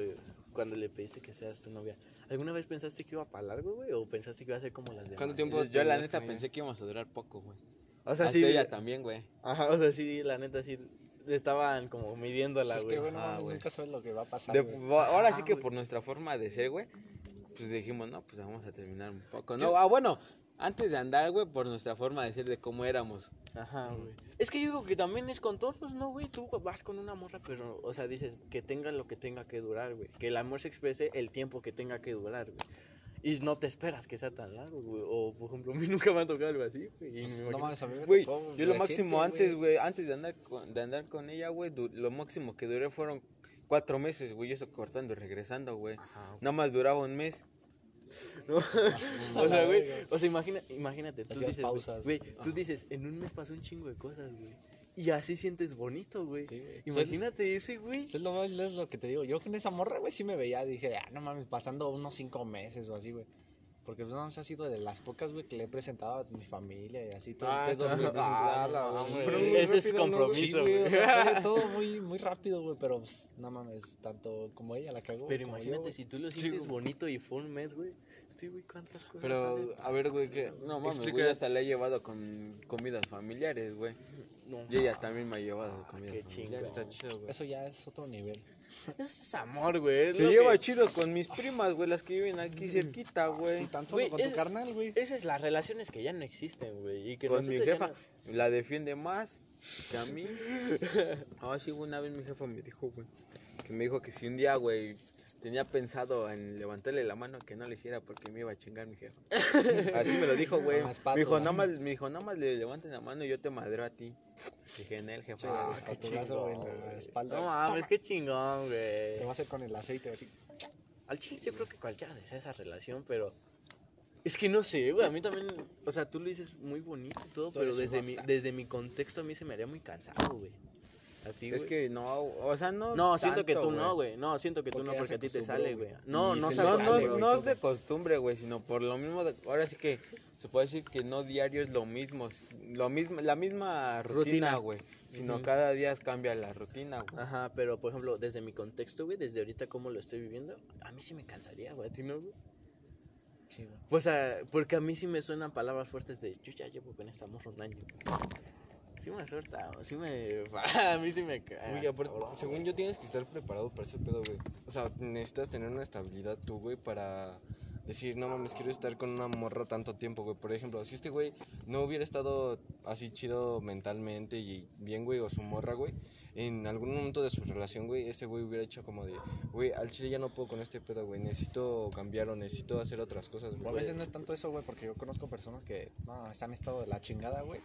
cuando le pediste que seas tu novia, ¿alguna vez pensaste que iba para largo, güey? ¿O pensaste que iba a ser como las demás? ¿Cuánto tiempo Yo, la neta pensé que íbamos a durar poco, güey. O sea, Hasta sí. ella también, güey. Ajá, o sea, sí, la neta, sí. Estaban como midiéndola, Es güey. que, güey, no Ah, nunca sabes lo que va a pasar, De- ahora sí Ah, que güey. por nuestra forma de ser, güey, pues dijimos, no, pues vamos a terminar un poco. No, ah, bueno, antes de andar, güey, por nuestra forma de ser, de cómo éramos. Ajá, güey. Es que yo digo que también es con todos, ¿no, güey? Tú vas con una morra, pero, o sea, dices que tenga lo que tenga que durar, güey. Que el amor se exprese el tiempo que tenga que durar, güey. Y no te esperas que sea tan largo, güey. O, por ejemplo, a mí nunca me ha tocado algo así, güey. me No mames, a mí me Güey, tocó yo lo máximo antes, güey, antes de andar con, de andar con ella, güey, lo máximo que duré fueron cuatro meses, güey, eso cortando y regresando, güey. Ajá, Nada más duraba un mes. ¿no? o sea, güey, o sea, imagina, imagínate, tú Hacías dices, pausas. güey, tú dices, en un mes pasó un chingo de cosas, güey. Y así sientes bonito, güey. Sí, güey. Imagínate ese, güey. Es lo, más- es lo que te digo. Yo con esa morra, güey, sí me veía. Dije, ah, no mames, pasando unos cinco meses o así, güey. Porque pues, no, se ha sido de las pocas, güey, que le he presentado a mi familia y así todo. el Ah, pedo, está. Ah, no, Ah, fueron muy Ese es ¿no, compromiso, Sí, güey, güey. o sea, todo muy, muy rápido, güey, pero pues, no mames, tanto como ella la cagó. Pero yo, imagínate, si tú lo Sí, sientes bonito y fue un mes, güey. Sí, güey, cuántas cosas. Pero, salen? a ver, güey, que. No mames, explica. güey, hasta le he llevado con comidas familiares, güey. No, Y ella también me ha llevado comidas qué familiares. Está chido, güey. Eso ya es otro nivel. Eso es amor, güey. es Se lleva que- chido con mis primas, güey, las que viven aquí cerquita, güey. Sí, tan solo Güey, con es- tu carnal, güey. Esas son las relaciones que ya no existen, güey. Y que Con mi jefa, no- la defiende más que a mí. Ah, sí, una vez mi jefa me dijo, güey, que me dijo que si un día, güey, tenía pensado en levantarle la mano que no le hiciera porque me iba a chingar mi jefa. Así me lo dijo, güey. Me dijo, nada más, me dijo, nada más le levanten la mano y yo te madreo a ti. Dije, en él, Che, jefa. el espatulazo, güey, en la espalda. No mames, qué chingón, Te va güey. a hacer con el aceite así. Al chile yo creo que cualquiera desea esa relación, pero... Es que no sé, güey, a mí también... O sea, tú lo dices muy bonito y todo, Tú pero desde mi, desde mi contexto a mí se me haría muy cansado, güey. A ti, Es que no, o sea, no. No, siento que tú no, güey. No, siento que tú Porque no, porque a ti te sale, güey. No, no sale, No, sale, no, no es de costumbre, güey, sino por lo mismo, de- ahora sí que se puede decir que no diario es lo mismo, lo mismo, la misma rutina, güey, sino cada día cambia la rutina, güey. Ajá, pero por ejemplo, desde mi contexto, güey, desde ahorita como lo estoy viviendo, a mí sí me cansaría, güey, a ti no, güey. Sí, güey. Pues, ah, porque a mí sí me suenan palabras fuertes de yo ya llevo con esta morra un año. Sí me suelta, sí me. A mí sí me cae. Güey, aparte, según yo tienes que estar preparado para ese pedo, güey. O sea, necesitas tener una estabilidad tú, güey, para decir, no mames, quiero estar con una morra tanto tiempo, güey. Por ejemplo, si este güey no hubiera estado así chido mentalmente y bien, güey, o su morra, güey, en algún momento de su relación, güey, ese güey hubiera hecho como de, güey, al chile ya no puedo con este pedo, güey, necesito cambiar o necesito hacer otras cosas, O a güey. veces no es tanto eso, güey, porque yo conozco personas que no, están en estado de la chingada, güey.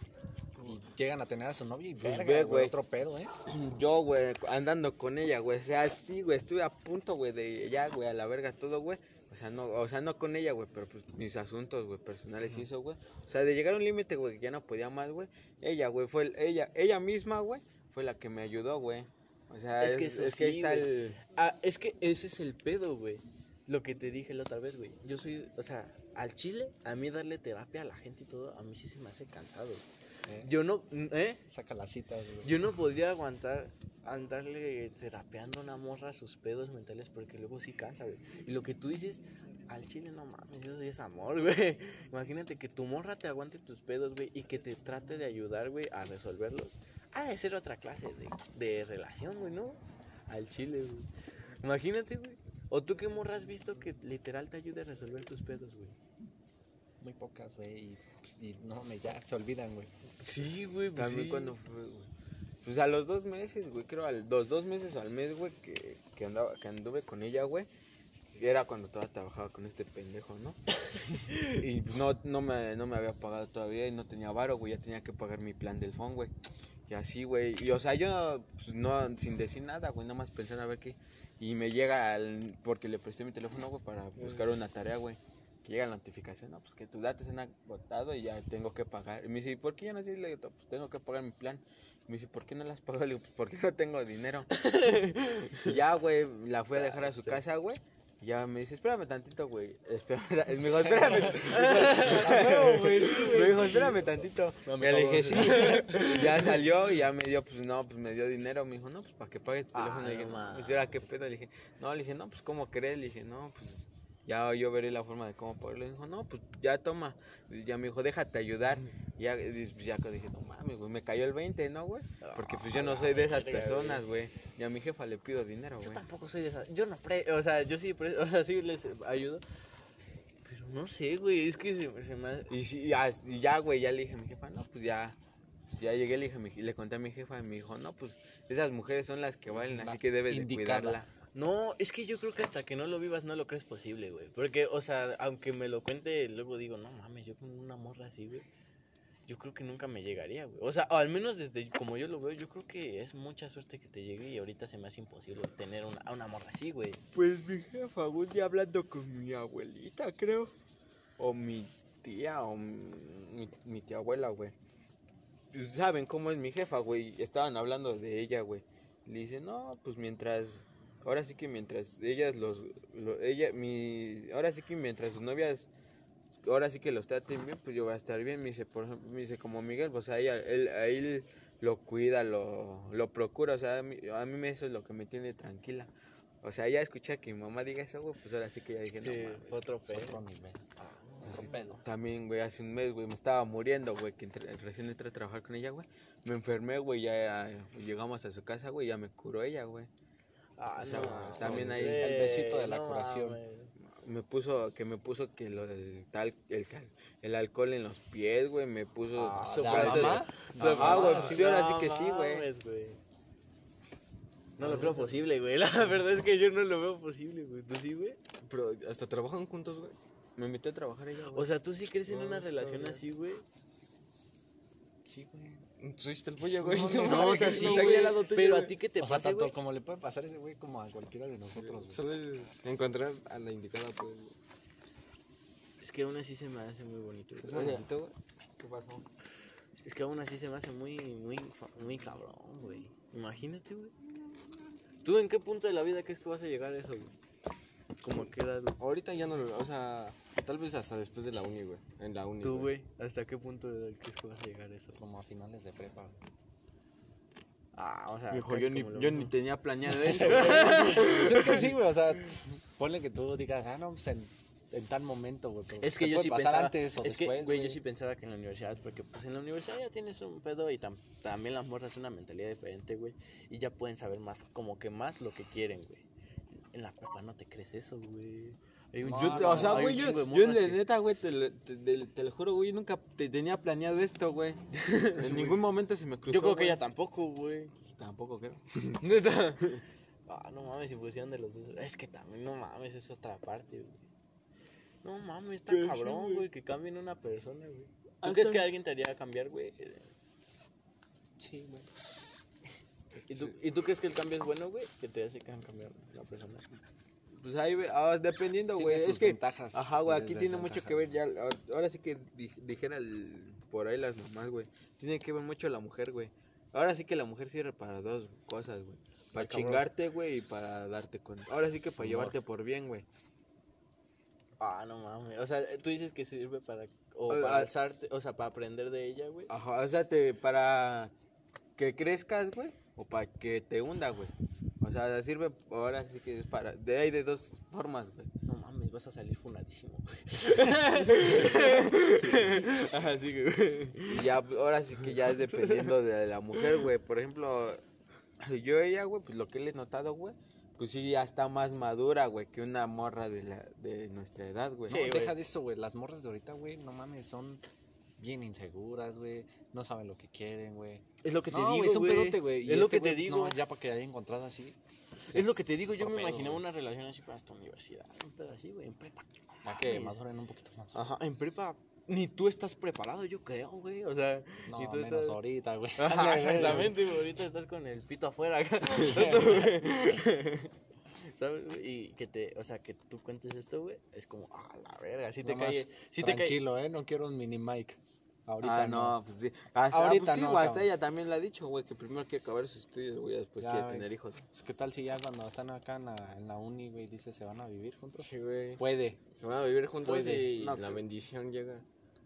Y llegan a tener a su novia y Pues verga, ve, güey, güey. otro pedo, ¿eh? Yo, güey, andando con ella, güey. O sea, sí, güey, estuve a punto, güey, de ya, güey, a la verga todo, güey. O sea, no, o sea, no con ella, güey, pero pues mis asuntos, güey, personales hizo, güey. O sea, de llegar a un límite, güey, que ya no podía más, güey. Ella, güey, fue el- ella, ella misma, güey, fue la que me ayudó, güey. O sea, Es es, que eso es que ahí está el... Ah, es que ese es el pedo, güey. Lo que te dije la otra vez, güey. Yo soy, o sea, al chile, a mí darle terapia a la gente y todo, a mí sí se me hace cansado. ¿Eh? Yo no, ¿eh? Saca las citas, güey. Yo no podría aguantar andarle terapeando a una morra sus pedos mentales porque luego sí cansa, güey. Y lo que tú dices, al chile no mames, eso sí es amor, güey. Imagínate que tu morra te aguante tus pedos, güey, y que te trate de ayudar, güey, a resolverlos. Ha de ser otra clase de, de relación, güey, ¿no? Al chile, güey. Imagínate, güey. O tú qué morra has visto que literal te ayude a resolver tus pedos, güey. Muy pocas, güey. Y, y no, me ya se olvidan, güey. Sí, güey, pues También sí. cuando fue, güey. Pues a los dos meses, güey, creo, a los dos meses o al mes, güey, que, que, andaba, que anduve con ella, güey. Era cuando todavía trabajaba con este pendejo, ¿no? y pues no, no, me, no me había pagado todavía y no tenía varo, güey. Ya tenía que pagar mi plan del phone, güey. Y así, güey. Y o sea, yo, pues no, sin decir nada, güey, nada más pensando a ver qué. Y me llega al. Porque le presté mi teléfono, güey, para buscar una tarea, güey. Que llega la notificación, no, pues que tus datos se han agotado y ya tengo que pagar. Y me dice, ¿y por qué ya no tienes? Le digo, pues tengo que pagar mi plan. Y me dice, ¿por qué no la has pagado? Le digo, pues porque no tengo dinero. y ya, güey, la fui a dejar a su casa, güey. Ya me dice, espérame tantito, güey. Espérame, me dijo, espérame. me dijo, espérame tantito. Le dije, sí. Ya salió y ya me dio, pues no, pues me dio dinero. Me dijo, no, pues para que pague tu Ah, teléfono. le dije, pues era qué pedo. Le dije, no, le dije, no, pues ¿cómo crees? Le dije, no, pues ya yo veré la forma de cómo pagarlo. Le dijo, no, pues ya toma. Y ya me dijo, déjate ayudar. Y ya, y pues, ya dije, no mames, güey, me cayó el 20, ¿no, güey? Porque pues yo no soy de esas personas, güey. Y a mi jefa le pido dinero, Yo güey. tampoco soy de esas. Yo no pre. O sea, yo sí, pre- o sea, sí les ayudo. Pero no sé, güey. Es que se, se me. Y, sí, ya, y ya, güey, ya le dije a mi jefa, no, pues ya. Ya llegué, le, dije, le conté a mi jefa y me dijo, no, pues esas mujeres son las que valen, así que debes de cuidarla. No, es que yo creo que hasta que no lo vivas no lo crees posible, güey. Porque, o sea, aunque me lo cuente, luego digo, no mames, yo con una morra así, güey. Yo creo que nunca me llegaría, güey. O sea, o al menos desde como yo lo veo, yo creo que es mucha suerte que te llegue y ahorita se me hace imposible tener una, una morra así, güey. Pues mi jefa, un día hablando con mi abuelita, creo. O mi tía, o mi, mi tía abuela, güey. Saben cómo es mi jefa, güey. Estaban hablando de ella, güey. Le dice, no, pues mientras. Ahora sí que mientras ellas los. lo- ella, mi. Ahora sí que mientras sus novias. Ahora sí que los traten bien, pues yo voy a estar bien. Me dice, por ejemplo, me dice, como Miguel, pues a ella, él, a él lo cuida, lo, lo procura. O sea, a mí, a mí eso es lo que me tiene tranquila. O sea, ya escuchar que mi mamá diga eso, güey, pues ahora sí que ya dije, Sí, no mames. fue otro Es pedo. otro nivel. Otro pedo. También, güey, hace un mes, güey, me estaba muriendo, güey, que entre- recién entré a trabajar con ella, güey. Me enfermé, güey, ya, ya llegamos a su casa, güey, ya me curó ella, güey. Ah, O sea, no, también ahí- el besito de la no curación. mames. Me puso, que me puso que lo del tal, el, el alcohol en los pies, güey, me puso... Ah, Su ¿de frase- mamá? Ah, güey, pues sí, ahora sí no que sí, güey. No lo creo posible, güey. La verdad es que yo no lo veo posible, güey. ¿Tú sí, güey? Pero hasta trabajan juntos, güey. Me invitó a trabajar ella, güey. O sea, ¿tú sí crees en No, una relación bien. así, güey? Sí, güey. Pues el pollo, güey. No, o sea, sí, güey. Pero a ti qué te o sea, pasa, tanto güey. como le puede pasar a ese güey como a cualquiera de nosotros, güey. Solo es encontrar a la indicada, pues. güey. Es que aún así se me hace muy bonito. Es sea, bonito, güey. ¿Qué pasó? es que aún así se me hace muy, muy, muy cabrón, güey. Imagínate, güey. ¿Tú en qué punto de la vida crees que vas a llegar a eso, güey? Como a qué edad, güey? Ahorita ya no lo. O sea, tal vez hasta después de la uni, güey. En la uni. ¿Tú, güey? ¿Hasta qué punto de edad crees que vas a llegar a eso? Como a finales de prepa. güey. Ah, o sea, Dijo, casi yo ni, yo ni tenía planeado eso, güey. Pues es que sí, güey, o sea, ponle que tú digas, ah, no, pues en, en tal momento, güey. Es que yo sí pasar pensaba, antes o es que, después, güey, yo sí pensaba que en la universidad, porque pues en la universidad ya tienes un pedo y tam- también las morras una mentalidad diferente, güey, y ya pueden saber más, como que más lo que quieren, güey. En la prepa no te crees eso, güey. Yo, o sea, güey, yo, neta, güey, te, lo- juro, güey, nunca te tenía planeado esto, güey. en ningún momento se me cruzó. Yo creo que ella tampoco, güey. Tampoco, creo. Neta. Ah, no mames, si pusieron de los dos. Es que también, no mames, es otra parte, güey. No mames, está cabrón, güey. que cambien una persona, güey. ¿Tú Hasta- crees que alguien te haría cambiar, güey? Sí, güey. ¿Y tú, ¿Y tú crees que el cambio es bueno, güey? Que te hace cambiar la persona. Pues ahí, ah, dependiendo, güey. sus Es que. ventajas Ajá, güey, aquí tiene mucho que ver ya. ahora- sí que di- dijera el- por ahí las mamás, güey. Tiene que ver mucho la mujer, güey. Ahora sí que la mujer sirve para dos cosas, güey. Para chingarte, güey, y para darte con. Ahora sí que para llevarte por bien, güey. Ah, no mames. O sea, tú dices que sirve para. O Ah, para ah. alzarte, o sea, para aprender de ella, güey. Ajá, o sea, te, para que crezcas, güey, o para que te hunda, güey. O sea, sirve, ahora sí que es para, de ahí de dos formas, güey. No mames, vas a salir funadísimo, güey. Ajá, sí, güey. Y ya, ahora sí que ya es dependiendo de la mujer, güey. Por ejemplo, yo ella, güey, pues lo que le he notado, güey, pues sí ya está más madura, güey, que una morra de, la, de nuestra edad, güey. No, Sí, güey. deja de eso, güey. Las morras de ahorita, güey, no mames, son bien inseguras, güey. No saben lo que quieren, güey. Es lo que te no, digo, güey, es un pedote, güey. y Es lo este que te güey, digo. No, ya para que haya encontrado así. Es lo que te digo, yo me pedo, imaginé güey. una relación así para hasta universidad. Un pedo así, güey, en prepa. Ya que maduren un poquito más. Ajá, en prepa ni tú estás preparado, yo creo, güey. O sea, No, ni tú menos estás. ahorita, güey. Ajá, exactamente, güey. Ahorita estás con el pito afuera acá. ¿Sabes, güey? Y que te, o sea, que tú cuentes esto, güey, es como, ah, la verga, si te Nomás cae, si te cae. Tranquilo, eh, no quiero un mini mic. Ahorita ah, no, pues sí. Hasta, Ahorita pues sí, no, güey, hasta ella también le ha dicho, güey, que primero quiere acabar sus estudios, güey, después Ya, quiere güey. tener hijos. Es que tal si ya cuando están acá en la, en la uni, güey, dice se van a vivir juntos. Sí, güey. Puede. Se van a vivir juntos Puede. y No, la que- bendición llega.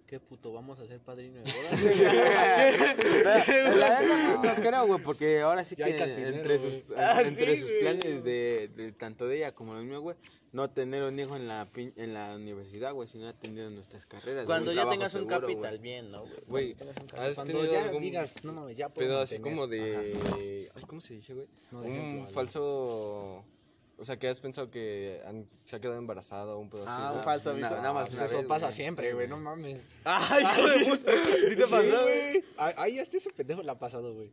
¿Qué puto? ¿Vamos a ser padrino de bodas? La neta no, no creo, güey, porque ahora sí Ya que entre sus. Ah, entre sí, sus güey. planes de, de tanto de ella como los míos, güey, no tener un hijo en la pin- en la universidad, güey, sino atendiendo nuestras carreras. Cuando ya tengas un capital bien, ¿no, güey? Güey, Cuando tengas un capital. ¿has Cuando tenido ya algún digas, no mames, ya puedo pedo así como de... Ajá. Ay, ¿cómo se dice, güey? No, de un ejemplo, falso... O sea, que has pensado que han- se ha quedado embarazado o un pedo Ah, así. un güey. falso aviso. nada más Pues una eso vez, pasa güey. siempre, güey, no mames. Ay, ¿Sí te pasó, güey? Ahí hasta ese pendejo le ha pasado, güey.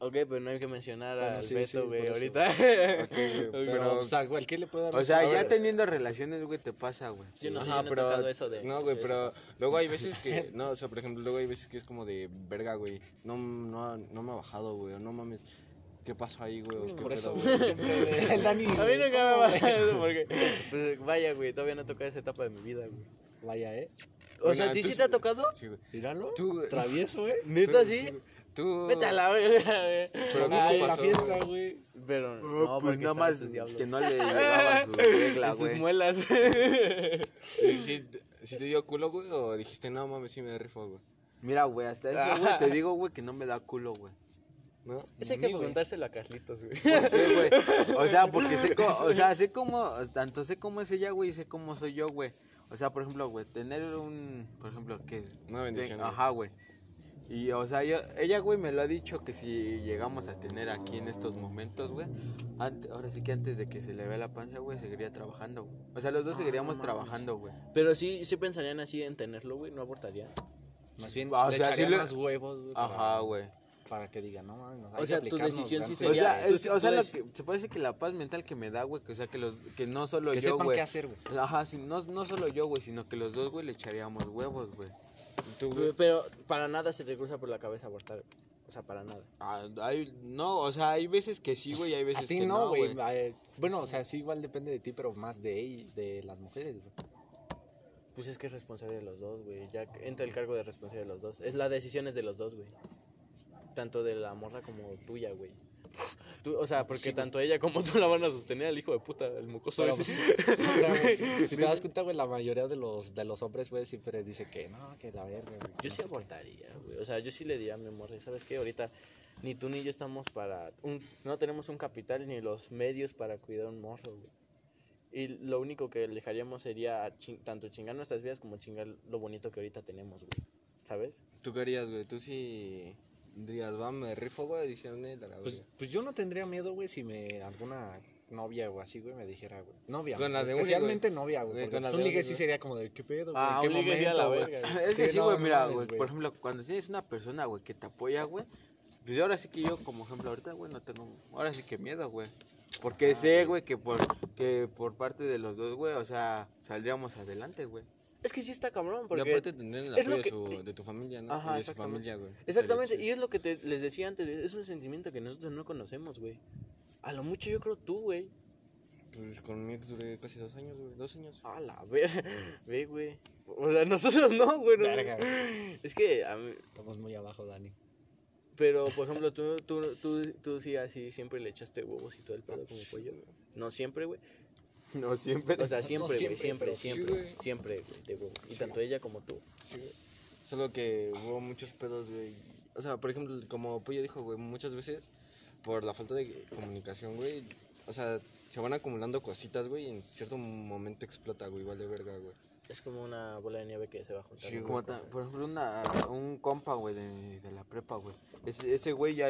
Ok, pero no hay que mencionar Bueno, al sí, Beto, sí, güey, por eso. ahorita. Pero, Pero- o sea, cualquier le puede dar O un- sea, A ya ver, teniendo relaciones, güey, te pasa, güey. Yo no sé, Ajá, yo no he tocado eso de... No, güey, pero luego hay veces que... No, o sea, por ejemplo, luego hay veces que es como de... Verga, güey. No, no, no me ha bajado, güey. O no mames. ¿Qué pasó ahí, güey? Por eso, güey, siempre, güey, el Dani. A mí güey, nunca me ¿cómo, pasa güey? eso porque... Pues vaya, güey, todavía no he tocado esa etapa de mi vida, güey. Vaya, eh. O sea, ¿a ti sí te ha tocado? Sí, güey. Míralo. Tú, güey. Travieso, güey. ¿Neta sí? güey. Tú... Vete a la verga, güey. Pero ¿qué Ay, te la pasó, fiesta, güey? güey. Pero No, no, pues porque nada más sus que no le llegaba su regla, En sus güey. muelas. ¿Y ¿Sí, sí te dio culo, güey? ¿O dijiste, no mames, sí me rifo, güey? Mira, güey, hasta eso, güey, te digo, güey, que no me da culo, güey. ¿No? Eso hay que preguntárselo a Carlitos, güey. ¿Por qué, güey? O sea, porque sé cómo, o sea, sé cómo, tanto sé cómo es ella, güey, y sé cómo soy yo, güey. O sea, por ejemplo, güey, tener un, por ejemplo, que... Una bendición. Ajá, güey. Y, o sea, yo, ella, güey, me lo ha dicho que si llegamos a tener aquí en estos momentos, güey, ante- ahora sí que antes de que se le vea la panza, güey, seguiría trabajando, güey. O sea, los dos seguiríamos trabajando, güey. Pero sí, sí pensarían así en tenerlo, güey, no abortarían. Más bien, Ah, o le sea, sí le- más huevos, güey. Ajá, güey. Para que diga, no mames. O sea, tu decisión sí O sería- sea, tú- es- o sea, lo que, se puede decir que la paz mental que me da, güey, que o sea, que, los, que no solo Que yo, sepan güey. qué hacer, güey. Ajá, sí, no, no solo yo, güey, sino que los dos, güey, le echaríamos huevos, güey. Tú, güey. Pero para nada se te cruza por la cabeza abortar. güey. O sea, para nada. Ah, hay, no, o sea, hay veces que sí, güey, y hay veces A ti que no, no, güey. güey. bueno, o sea, sí igual depende de ti, pero más de de las mujeres, güey. Pues es que es responsable de los dos, güey. Ya entra el cargo de responsabilidad de los dos. Es la decisión es de los dos, güey. Tanto de la morra como tuya, güey. Tú, o sea, porque tanto ella como tú la van a sostener al hijo de puta, el mocoso Pero, ese. pues, o sea, pues, si te das cuenta, güey, la mayoría de los, de los hombres, güey, siempre dice que no, que la verga, güey. Yo sí abortaría, güey. O sea, yo sí le diría a mi morra, ¿sabes qué? Ahorita ni tú ni yo estamos para... Un, no tenemos un capital ni los medios para cuidar un morro, güey. Y lo único que dejaríamos sería chin- tanto chingar nuestras vidas como chingar lo bonito que ahorita tenemos, güey. ¿Sabes? ¿Tú qué harías, güey? Tú sí dirías, va, me rifo, güey, edición de la Pues, verga. pues yo no tendría miedo, güey, si me alguna novia o así, güey, me dijera, güey. Novia. Con la de Especialmente güey. novia, güey. Con la pues un ligue sí sería como de, ¿qué pedo, güey? Ah, ¿Qué un ligue sí a la güey? verga. Es que Sí, güey, no mira, güey, güey. por ejemplo, cuando tienes una persona, güey, que te apoya, güey, pues ahora sí que yo, como ejemplo, ahorita, güey, no tengo, ahora sí que miedo, güey. Porque sé, güey, que por, que por parte de los dos, güey, o sea, saldríamos adelante, güey. Es que sí está cabrón, Y porque... aparte tendrían el es lo apoyo de, que- su- de tu familia, ¿no? Ajá, Y de su exactamente. familia, güey. Exactamente, y es lo que te, les decía antes, es un sentimiento que nosotros no conocemos, güey. A lo mucho yo creo tú, güey. Pues con mi ex duré casi dos años, güey. Dos años. A la ver, ve, güey. O sea, nosotros no, güey. no. Verga. Es que, a mí- Estamos muy abajo, Dani. pero por ejemplo, tú, tú, tú, tú sí así siempre le echaste huevos y todo el pedo como pollo, güey. No siempre, güey. No siempre. O sea, siempre, güey, siempre, siempre, siempre, güey. siempre, güey, de huevos. Y tanto ella como tú. Sí, güey. Solo que hubo muchos pedos, güey. O sea, por ejemplo, como Pollo dijo, güey, muchas veces por la falta de comunicación, güey. O sea, se van acumulando cositas, güey, y en cierto momento explota, güey, vale verga, güey. Es como una bola de nieve que se va a juntar. Sí. Como ta- por ejemplo, una, un compa, güey, de, de la prepa, güey. Ese, ese güey ya,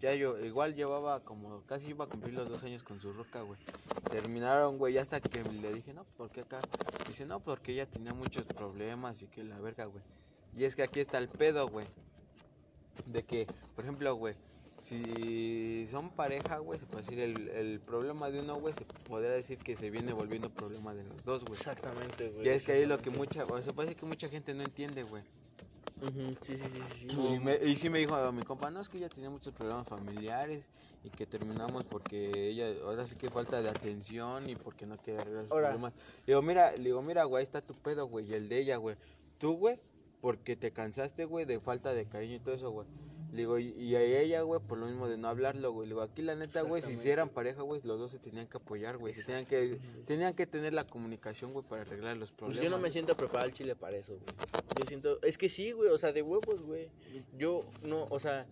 ya yo, igual llevaba como, casi iba a cumplir los dos años con su roca, güey. Terminaron, güey, hasta que le dije, no, ¿por qué acá? Dice, no, porque ella tenía muchos problemas y que la verga, güey. Y es que aquí está el pedo, güey. De que, por ejemplo, güey, si son pareja, güey, se puede decir, el, el problema de uno, güey, se podría decir que se viene volviendo problema de los dos, güey. Exactamente, güey. Y es que ahí lo que mucha, o se puede decir que mucha gente no entiende, güey. Ujú, Sí, sí, sí, sí. Y, me- y sí me dijo a mi compa, no, es que ella tenía muchos problemas familiares y que terminamos porque ella, ahora sí que falta de atención y porque no quiere arreglar sus Ahora. problemas. Le digo, mira, le digo, mira, güey, ahí está tu pedo, güey, y el de ella, güey. Tú, güey, porque te cansaste, güey, de falta de cariño y todo eso, güey. Le digo, y, a ella, güey, por lo mismo de no hablarlo, güey. Le digo, aquí la neta, güey, si hicieran pareja, güey, los dos se tenían que apoyar, güey. Se tenían que, tenían que tener la comunicación, güey, para arreglar los Pues problemas. yo no me siento preparado al chile para eso, güey. Yo siento, es que sí, güey, o sea, de huevos, güey. Yo no, o sea,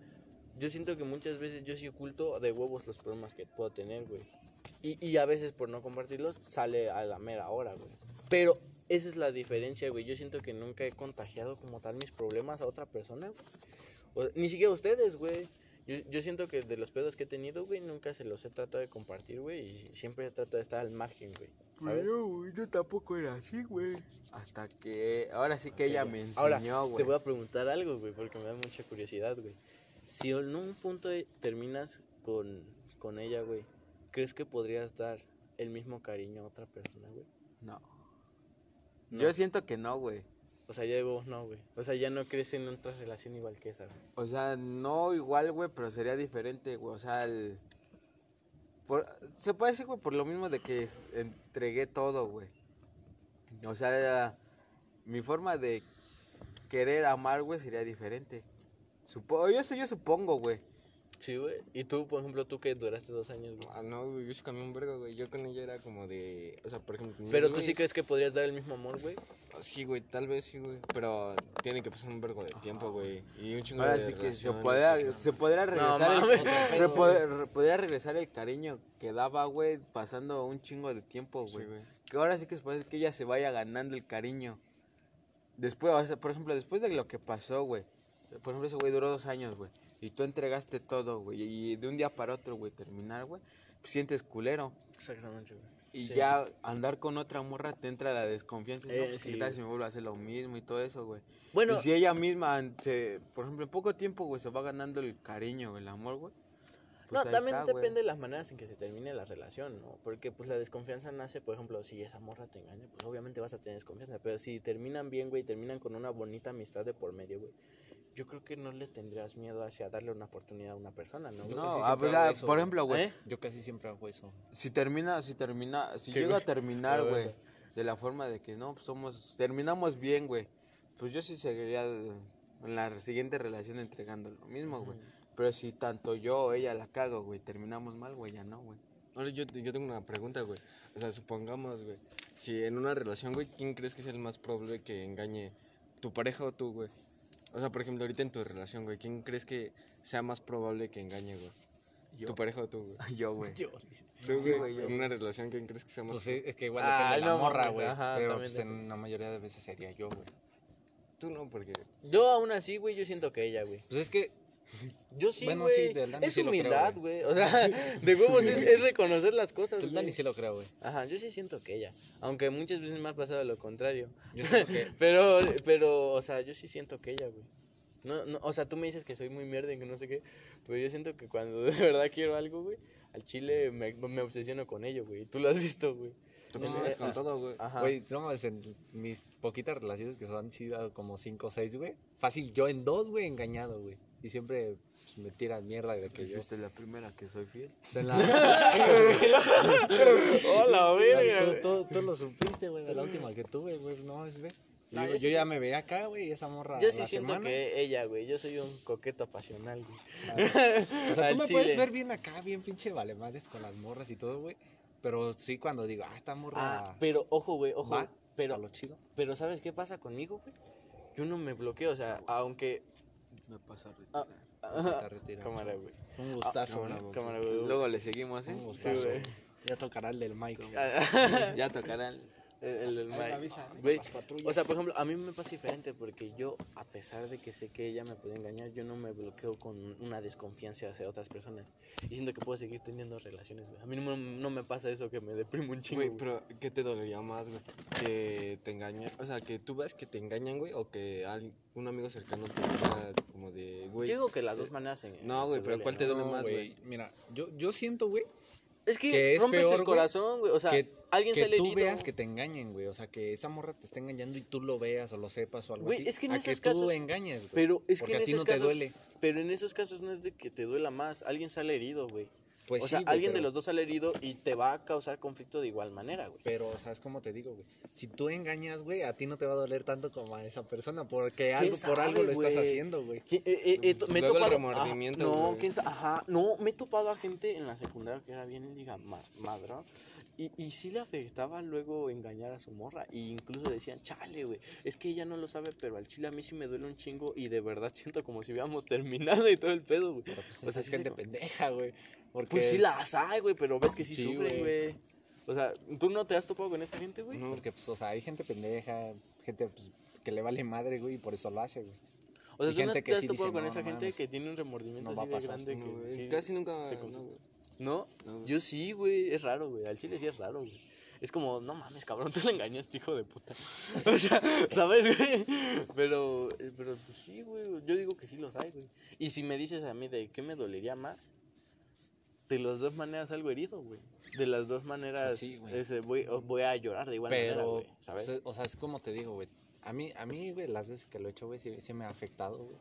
yo siento que muchas veces yo sí oculto de huevos los problemas que puedo tener, güey. Y, y a veces por no compartirlos sale a la mera hora, güey. Pero esa es la diferencia, güey. Yo siento que nunca he contagiado como tal mis problemas a otra persona. güey. O- ni siquiera ustedes, güey. Yo, yo siento que de los pedos que he tenido, güey, nunca se los he tratado de compartir, güey. Y siempre he tratado de estar al margen, güey. ¿sabes? yo, güey, yo tampoco era así, güey. Hasta que, ahora sí que ella me Ahora, enseñó, te güey. voy a preguntar algo, güey, porque me da mucha curiosidad, güey. Si en un punto de- terminas con, con ella, güey, ¿crees que podrías dar el mismo cariño a otra persona, güey? No. No. Yo siento que no, güey. O sea, ya vos no, güey. O sea, ya no crees en otra relación igual que esa, güey. O sea, no igual, güey, pero sería diferente, güey. O sea, el... por- se puede decir, güey, por lo mismo de que entregué todo, güey. O sea, mi forma de querer amar, güey, sería diferente. Supo yo, yo supongo, güey. Sí, güey. Y tú, por ejemplo, tú que duraste dos años, güey. Ah, no, güey, yo sí cambié un vergo, güey. Yo con ella era como de. O sea, por ejemplo. Pero tú sí crees que podrías dar el mismo amor, güey. Sí, güey, tal vez sí, güey. Pero tiene que pasar un vergo de tiempo, güey. Y un chingo Ahora de sí que se güey. se podría regresar, el, mames. re- poder- podría regresar el cariño que daba, güey, pasando un chingo de tiempo, Sí, güey. güey. que ahora sí que se puede decir que ella se vaya ganando el cariño. Después, o sea, por ejemplo, después de lo que pasó, güey. Por ejemplo, ese güey duró dos años, güey. Y tú entregaste todo, güey. Y de un día para otro, güey, terminar, güey. Pues sientes culero. Exactamente, güey. Y Sí. ya andar con otra morra te entra la desconfianza. Eh, no, pues, ¿qué sí. tal si me vuelve a hacer lo mismo y todo eso, güey? Bueno, Y si ella misma, se, por ejemplo, en poco tiempo, güey, se va ganando el cariño, el amor, güey. pues no, también está, depende de las maneras en que se termine la relación, ¿no? Porque pues la desconfianza nace, por ejemplo, si esa morra te engaña, pues obviamente vas a tener desconfianza. Pero si terminan bien, güey, terminan con una bonita amistad de por medio, güey. Yo creo que no le tendrías miedo hacia darle una oportunidad a una persona, ¿no? No, por ejemplo, güey. ¿Eh? Yo casi siempre hago eso. Si termina, si termina, si ¿Qué, llega a terminar, ¿Qué, güey, de la forma de que no, pues somos, terminamos bien, güey. Pues yo sí seguiría en la siguiente relación entregando lo mismo, güey. Pero si tanto yo o ella la cago, güey, terminamos mal, güey, ya no, güey. Ahora yo, yo tengo una pregunta, güey. O sea, supongamos, güey. Si en una relación, güey, ¿quién crees que es el más probable que engañe? ¿Tu pareja o tú, güey? O sea, por ejemplo, ahorita en tu relación, güey, ¿quién crees que sea más probable que engañe, güey? Yo. ¿Tu pareja o tú, güey? Yo, güey. Yo, Tú, Sí, güey, güey, yo. en una relación, ¿quién crees que sea más Pues probable? es, es que igual Ah, depende de la no morra, güey. ajá, Pero pues, en la mayoría de veces sería yo, güey. Tú no, porque... yo aún así, güey, yo siento que ella, güey. Pues es que Yo sí, Bueno, güey. sí, del Dani es sí humildad, güey. O sea, de huevos es, es reconocer las cosas, El güey. Dani sí lo creo, güey. Ajá, yo sí siento que ella. Aunque muchas veces me ha pasado lo contrario. Yo que- pero, pero, o sea, yo sí siento que ella, güey. No, no, o sea, tú me dices que soy muy mierda y que no sé qué. Pero yo siento que cuando de verdad quiero algo, güey, al chile me, me obsesiono con ello, güey. Tú lo has visto, güey. Tú piensas con ah, todo, güey. Ajá. Güey, no, es en mis poquitas relaciones que son han sido como 5 o 6, güey. Fácil, yo en dos, güey, engañado, güey. Y siempre pues, me tiran mierda de que yo. Esta es la primera que soy fiel. Pues, en la- Hola, tú, tú, tú lo supiste, güey, de la última que tuve, güey. No, es, güey. No, yo, yo sí yo ya me veía acá, güey, esa morra. Yo a sí la siento semana. que ella, güey. Yo soy un coqueto pasional, güey. O sea, tú me chile. puedes ver bien acá, bien pinche vale madres con las morras y todo, güey. Pero sí cuando digo, ah, esta morra. Ah, pero ojo, güey, ojo. va pero, a lo chido. pero ¿sabes qué pasa conmigo, güey? Yo no me bloqueo, o sea, aunque... Me pasa a Ah, retirar. te retiras. cámara, güey. Un gustazo, cámara, ¿no? Cámara, güey. Luego le seguimos, ¿eh? Un Sí, gustazo. güey. ya tocará el del Mike. Ya tocarán. El, el Mike. ¿eh? Güey, patrullas. o sea, por ejemplo, a mí me pasa diferente porque yo, a pesar de que sé que ella me puede engañar, yo no me bloqueo con una desconfianza hacia otras personas. Y siento que puedo seguir teniendo relaciones, güey. A mí no, me- no me pasa eso que me deprimo un chingo. Güey, pero ¿qué te dolería más, güey? Que te engañan, o sea, que tú ves que te engañan, güey, o que alguien- un amigo cercano te diga como de, güey. Yo digo que las dos maneras se- No, güey, pero duele, ¿cuál te duele más, güey? Mira, yo, yo siento, güey, Es que, que es rompes peor, el corazón, güey. O sea, que, alguien que sale tú herido. veas que te engañen, güey. O sea, que esa morra te está engañando y tú lo veas o lo sepas o algo Güey, así. es que en a esos que tú casos- engañes, güey. Pero es Porque que en a ti esos no te casos, duele. Pero en esos casos no es de que te duela más. Alguien sale herido, güey. Pues o sí, sea, güey, alguien de los dos sale herido y te va a causar conflicto de igual manera, güey. Pero, ¿sabes cómo te digo, güey? Si tú engañas, güey, a ti no te va a doler tanto como a esa persona. Porque algo, por sabe, algo lo estás haciendo, güey. ¿Quién- eh, eh, eh, he Luego el remordimiento, ajá, no, güey. quién sa- ajá, no, me he topado a gente en la secundaria que era bien liga ma- madra y, y sí le afectaba luego engañar a su morra y incluso decían, chale, güey, es que ella no lo sabe, pero al chile a mí sí me duele un chingo y de verdad siento como si hubiéramos terminado y todo el pedo, güey. Pero pues O sea, esa es gente se- pendeja, güey. Porque Pues sí es- las hay, güey, pero ves que sí, Sí, sufren, güey. O sea, ¿tú no te has topado con esa gente, güey? No. Porque, pues, o sea, hay gente pendeja, gente pues, que le vale madre, güey, y por eso lo hace, güey. O sea, y ¿tú no gente te que has sí topado dice, con "No, esa no gente que tiene un remordimiento así a de pasar". grande? No, que güey, sí Casi nunca, se no, conflictúa? güey. ¿No? No, güey. Yo sí, güey, es raro, güey. Al chile sí es raro, güey. Es como, no mames, cabrón, tú le engañaste, hijo de puta. O sea, ¿sabes, güey? Pero, eh, pero pues sí, güey. Yo digo que sí los hay, güey. Y si me dices a mí de qué me dolería más, de las dos maneras algo herido, güey. De las dos maneras sí, ese, voy, voy a llorar de igual manera, Pero, güey. ¿Sabes? o sea, o sea, es como te digo, güey. A mí, a mí, güey, las veces que lo he hecho, güey, sí, sí me ha afectado, güey.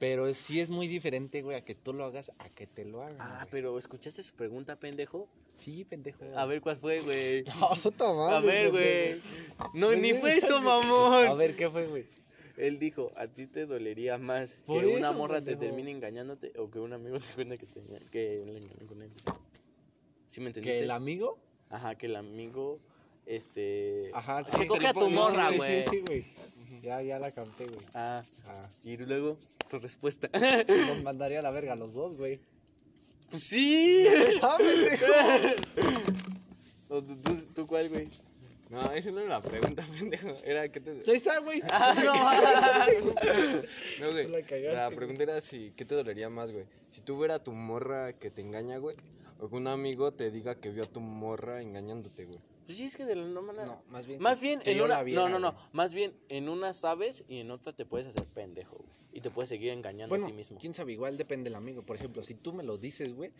Pero sí es muy diferente, güey, a que tú lo hagas a que te lo hagan. Ah, güey. pero ¿escuchaste su pregunta, pendejo? Sí, pendejo. A ver cuál fue, güey. No, puta madre. A ver, güey. No, ni fue eso, A mamón. ver, ¿qué fue, güey? Él dijo, a ti te dolería más Por que una morra te termine engañándote o que un amigo te cuente que, te, que le engañó con él. ¿Sí me entendiste? ¿Que el amigo? Ajá, que el amigo, este... Ajá, Se sí. coge a tu Sí, morra, sí, güey. Sí, sí, güey. Ya, ya la canté, güey. Ah, Ah, y luego, tu respuesta. los mandaría a la verga a los dos, güey. pues sí. Pendejo. ¿O tú, tú- tú cuál, güey? No, esa no era la pregunta, pendejo. Era que te. Ahí está, güey. Ah, No, güey. La cagaste, La güey. pregunta era si, ¿qué te dolería más, güey? Si tú ver a tu morra que te engaña, güey. O que un amigo te diga que vio a tu morra engañándote, güey. Pues sí, es que de la no manera... No, más bien. Más bien, en una... la viera, no, no, no. güey. Más bien, en una sabes y en otra te puedes hacer pendejo, güey. Y te puedes seguir engañando Bueno, a ti mismo. quién sabe, igual depende del amigo. Por ejemplo, si tú me lo dices, güey,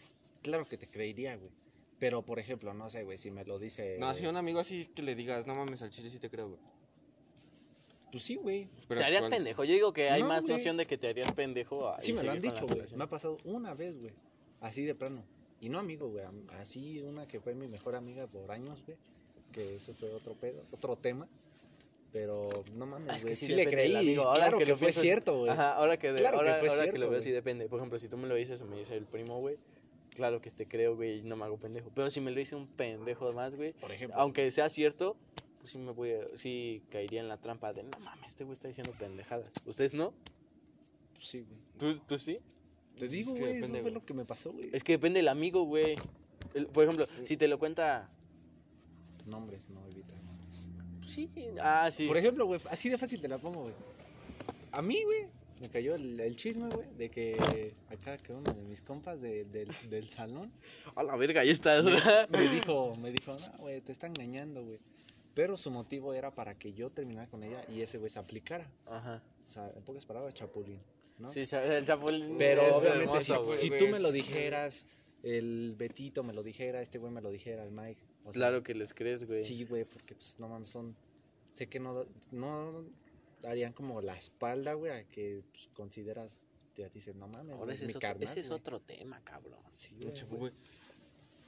claro que te creería, güey. Pero, por ejemplo, no sé, güey, si me lo dice... No, si un amigo así que le digas, no mames, al chile sí te creo, güey. Pues sí, güey. Pero te harías ¿cuál es? pendejo. Yo digo que hay No, más güey. noción de que te harías pendejo. a- Sí, y me lo han seguir con la dicho, güey. relación. Me ha pasado una vez, güey. Así de plano. Y no amigo, güey. am- Así una que fue mi mejor amiga por años, güey. Que eso fue otro pedo, otro tema. Pero no mames, Ah, es güey. que sí, sí, le depende del creí. amigo. Ahora claro que, lo fue piensas- cierto, güey. Ajá, ahora que, de- Claro que ahora, fue ahora que cierto, lo veo sí güey. depende. Por ejemplo, si tú me lo dices o me dice el primo, güey, claro que te creo, güey, no me hago pendejo. Pero si me lo dice un pendejo más, güey, Por ejemplo. aunque sea cierto, pues sí me voy a- sí caería en la trampa de, no mames, este güey está diciendo pendejadas. ¿Ustedes no? Sí, güey. ¿Tú, tú sí? Te Es digo, que güey, eso fue güey. lo que me pasó, güey. Es que depende del amigo, güey. Por ejemplo, si te lo cuenta... Nombres, no evita nombres. Sí, ah, sí. Por ejemplo, güey, así de fácil te la pongo, güey. A mí, güey, me cayó el, el chisme, güey, de que acá que uno de mis compas de- del, del salón A la verga, ahí está. me dijo, me dijo, no, güey, te está engañando, güey. Pero su motivo era para que yo terminara con ella y ese güey se aplicara. Ajá. O sea, en pocas palabras, chapulín, ¿no? Sí, el chapulín. Pero es obviamente hermoso, si, tú me lo dijeras, el Betito me lo dijera, este güey me lo dijera, el Mike. o sea, Claro que les crees, güey. Sí, güey, porque pues no mames, son... Sé que no, no darían como la espalda, güey, a que pues, consideras, ya dices, no mames, Ahora ese mi es, otro, carnal, ese es güey". otro tema, cabrón. Sí, güey, chapo, güey. güey.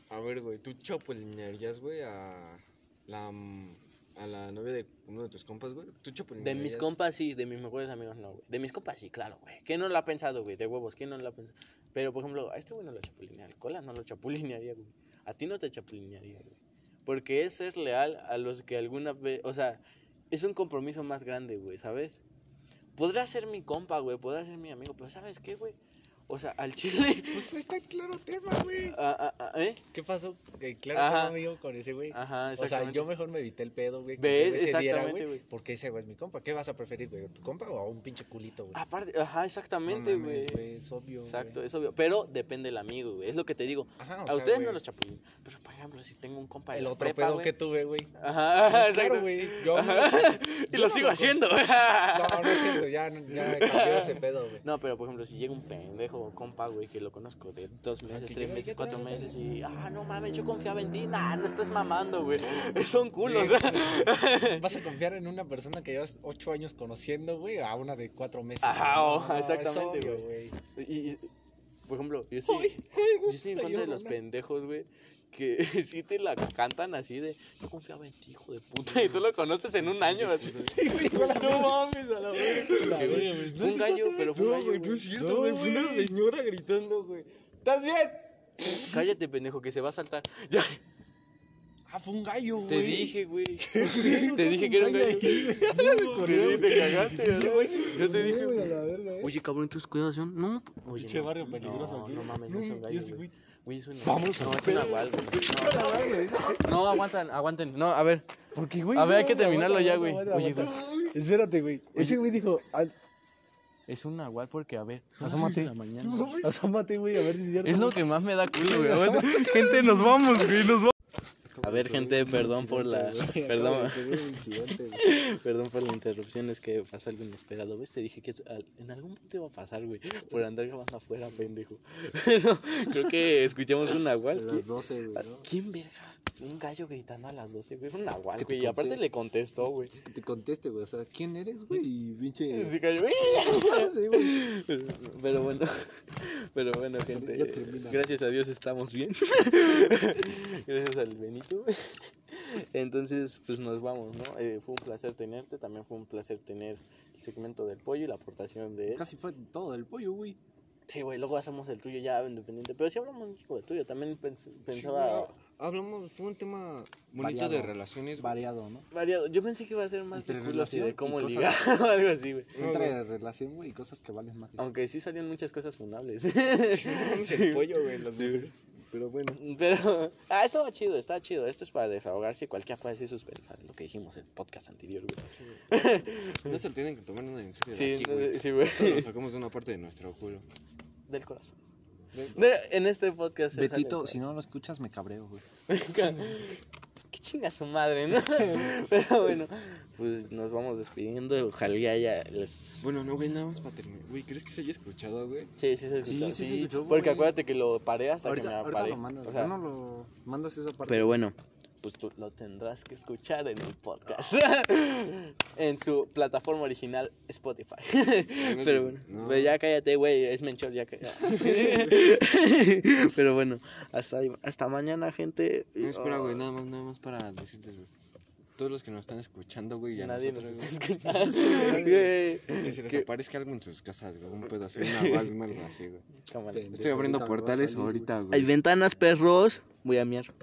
A ver, güey, tú chapulinearías, güey, a la, a la novia de uno de tus compas, güey. Tú De chapulinearías. mis compas sí, de mis mejores amigos no, güey. De mis compas sí, claro, güey. ¿Quién no lo ha pensado, güey? De huevos, ¿quién no lo ha pensado? Pero, por ejemplo, a este güey no lo chapulinea. Al cola no lo chapulinearía, güey. A ti no te chapulinearía, güey. Porque es ser leal a los que alguna vez... O sea, es un compromiso más grande, güey, ¿sabes? Podrá ser mi compa, güey. Podrá ser mi amigo. Pero, ¿sabes qué, güey? O sea, al chile... Pues está claro tema, güey. Ah, ah, ah, ¿Eh? ¿Qué pasó? Que claro, Ajá. tengo amigo con ese güey. Ajá, O sea, yo mejor me evité el pedo, güey. que ¿Ves? diera, Exactamente, güey. Porque ese güey es mi compa. ¿Qué vas a preferir, güey? ¿Tu compa o un pinche culito, güey? Aparte, ajá, exactamente, No güey. Es obvio, Exacto, es obvio. Pero depende del amigo, güey. Es lo que te digo. Ajá, o a sea, ustedes no los chapulín. Pero, por ejemplo, si tengo un compa de El la otro prepa, pedo que tuve, güey. Ajá, Pues claro, güey. Yo Ajá. y yo lo no sigo haciendo. No, no es cierto. Ya, ya cambió ese pedo, güey. No, pero por ejemplo, si llega un pendejo compa, güey, que lo conozco de dos meses, que tres meses, ¿qué cuatro meses y, ah, no mames, yo confiaba en ti. Nah, no estás mamando, güey. Son culos. Vas a confiar en una persona que llevas ocho años conociendo, güey, a una de cuatro meses. Ajá, No, no, exactamente, güey. y, y, por ejemplo, yo estoy, yo estoy en contra de los pendejos, güey. Que sí te la cantan así de Yo confiaba en ti, hijo de puta Y tú lo conoces en un año así. No mames, a la verga. Fue un gallo, pero fue un No, gallo, güey, no güey. es cierto, güey. Fue una señora gritando, güey. ¿Estás bien? Cállate, pendejo, que se va a saltar Ya, Ah, fue un gallo, güey. te dije, güey Te dije que era un gallo Sí, te cagaste, ¿no? Yo te dije eh. Oye, cabrón, ¿tus cuidados son? No. Oye, no. barrio peligroso no. No mames, no, No, es un gallo, güey. güey- Güey, es un Vamos No, a es un nahual, güey. No, no, aguantan, aguanten. No, a ver. Porque, güey. A ver, hay que aguanta, terminarlo ya, aguanta, güey. aguanta, Oye, aguanta. Espérate, güey. Ese güey dijo, "Ah, Es un nahual porque, a ver, Asómate. la mañana. asómate, güey, a ver si es cierto. Es lo que más me da culo, güey. Gente, nos vamos, güey, nos vamos. A ver, gente, perdón por la... Perdón, perdón por la interrupción, es que pasó algo inesperado. ¿Ves? Te dije que en algún punto iba a pasar, güey. Por andar más afuera, pendejo. Pero creo que escuchamos un nahual. A las 12, güey, ¿no? ¿Quién verga? Un gallo gritando a las 12, güey. Un nahual, güey. Y aparte le contestó, güey. Es que te conteste, güey. O sea, ¿quién eres, güey? Y pinche. Sí. Sí, güey. Pero bueno, pero bueno, gente. Gracias a Dios estamos bien. gracias al Benito. Entonces, pues nos vamos, ¿no? Eh, fue un placer tenerte. También fue un placer tener el segmento del pollo y la aportación de él. Casi fue todo del pollo, güey. Sí, güey, luego hacemos el tuyo ya independiente. Pero si hablamos un poco del tuyo, también pens- Sí, pensaba güey, hablamos, fue un tema bonito Variado. de relaciones. Variado, ¿no? variado. Yo pensé que iba a ser más Entre de y de relación cómo y ligar o algo así, güey. No, Entre relación, güey, y cosas que valen más. Aunque sí salieron muchas cosas funables. El pollo, güey, las mujeres. Pero bueno. Pero, ah, esto va chido, está chido. Esto es para desahogarse. Cualquiera puede decir sus. Lo que dijimos en el podcast anterior, güey. No se lo tienen que tomar nada en serio de Sí, aquí, no, güey. sí, güey. Lo sacamos de una parte de nuestro culo. Del corazón. De- en este podcast. se sale Betito, el si no lo escuchas, me cabreo, güey. Qué chinga su madre, ¿no? Pero bueno, pues nos vamos despidiendo. Ojalá ya les. Bueno, no, güey, nada más para terminar. Güey, ¿crees que se haya escuchado, güey? Sí, sí se Sí, escuchó. sí se Sí, escuchó, Porque güey. acuérdate que lo paré hasta que me Ahorita, ahorita paré. lo mandas. O sea, no lo mandas esa parte. Pero bueno, pues tú lo tendrás que escuchar en el podcast. en su plataforma original Spotify. Pero bueno, No. pues ya cállate, güey, es Menchor, ya cállate. Pero bueno, hasta, hasta mañana, gente. No, espera, güey, nada más, nada más para decirles, güey. Todos los que nos están escuchando, güey, y a Nadie nos nosotros, está güey, escuchando. Que se les Que- aparezca algo en sus casas, güey. Un pedazo, una válvula, algo así, güey. Cámara. Estoy abriendo portales ahorita, güey. Hay ventanas, perros. Voy a miar.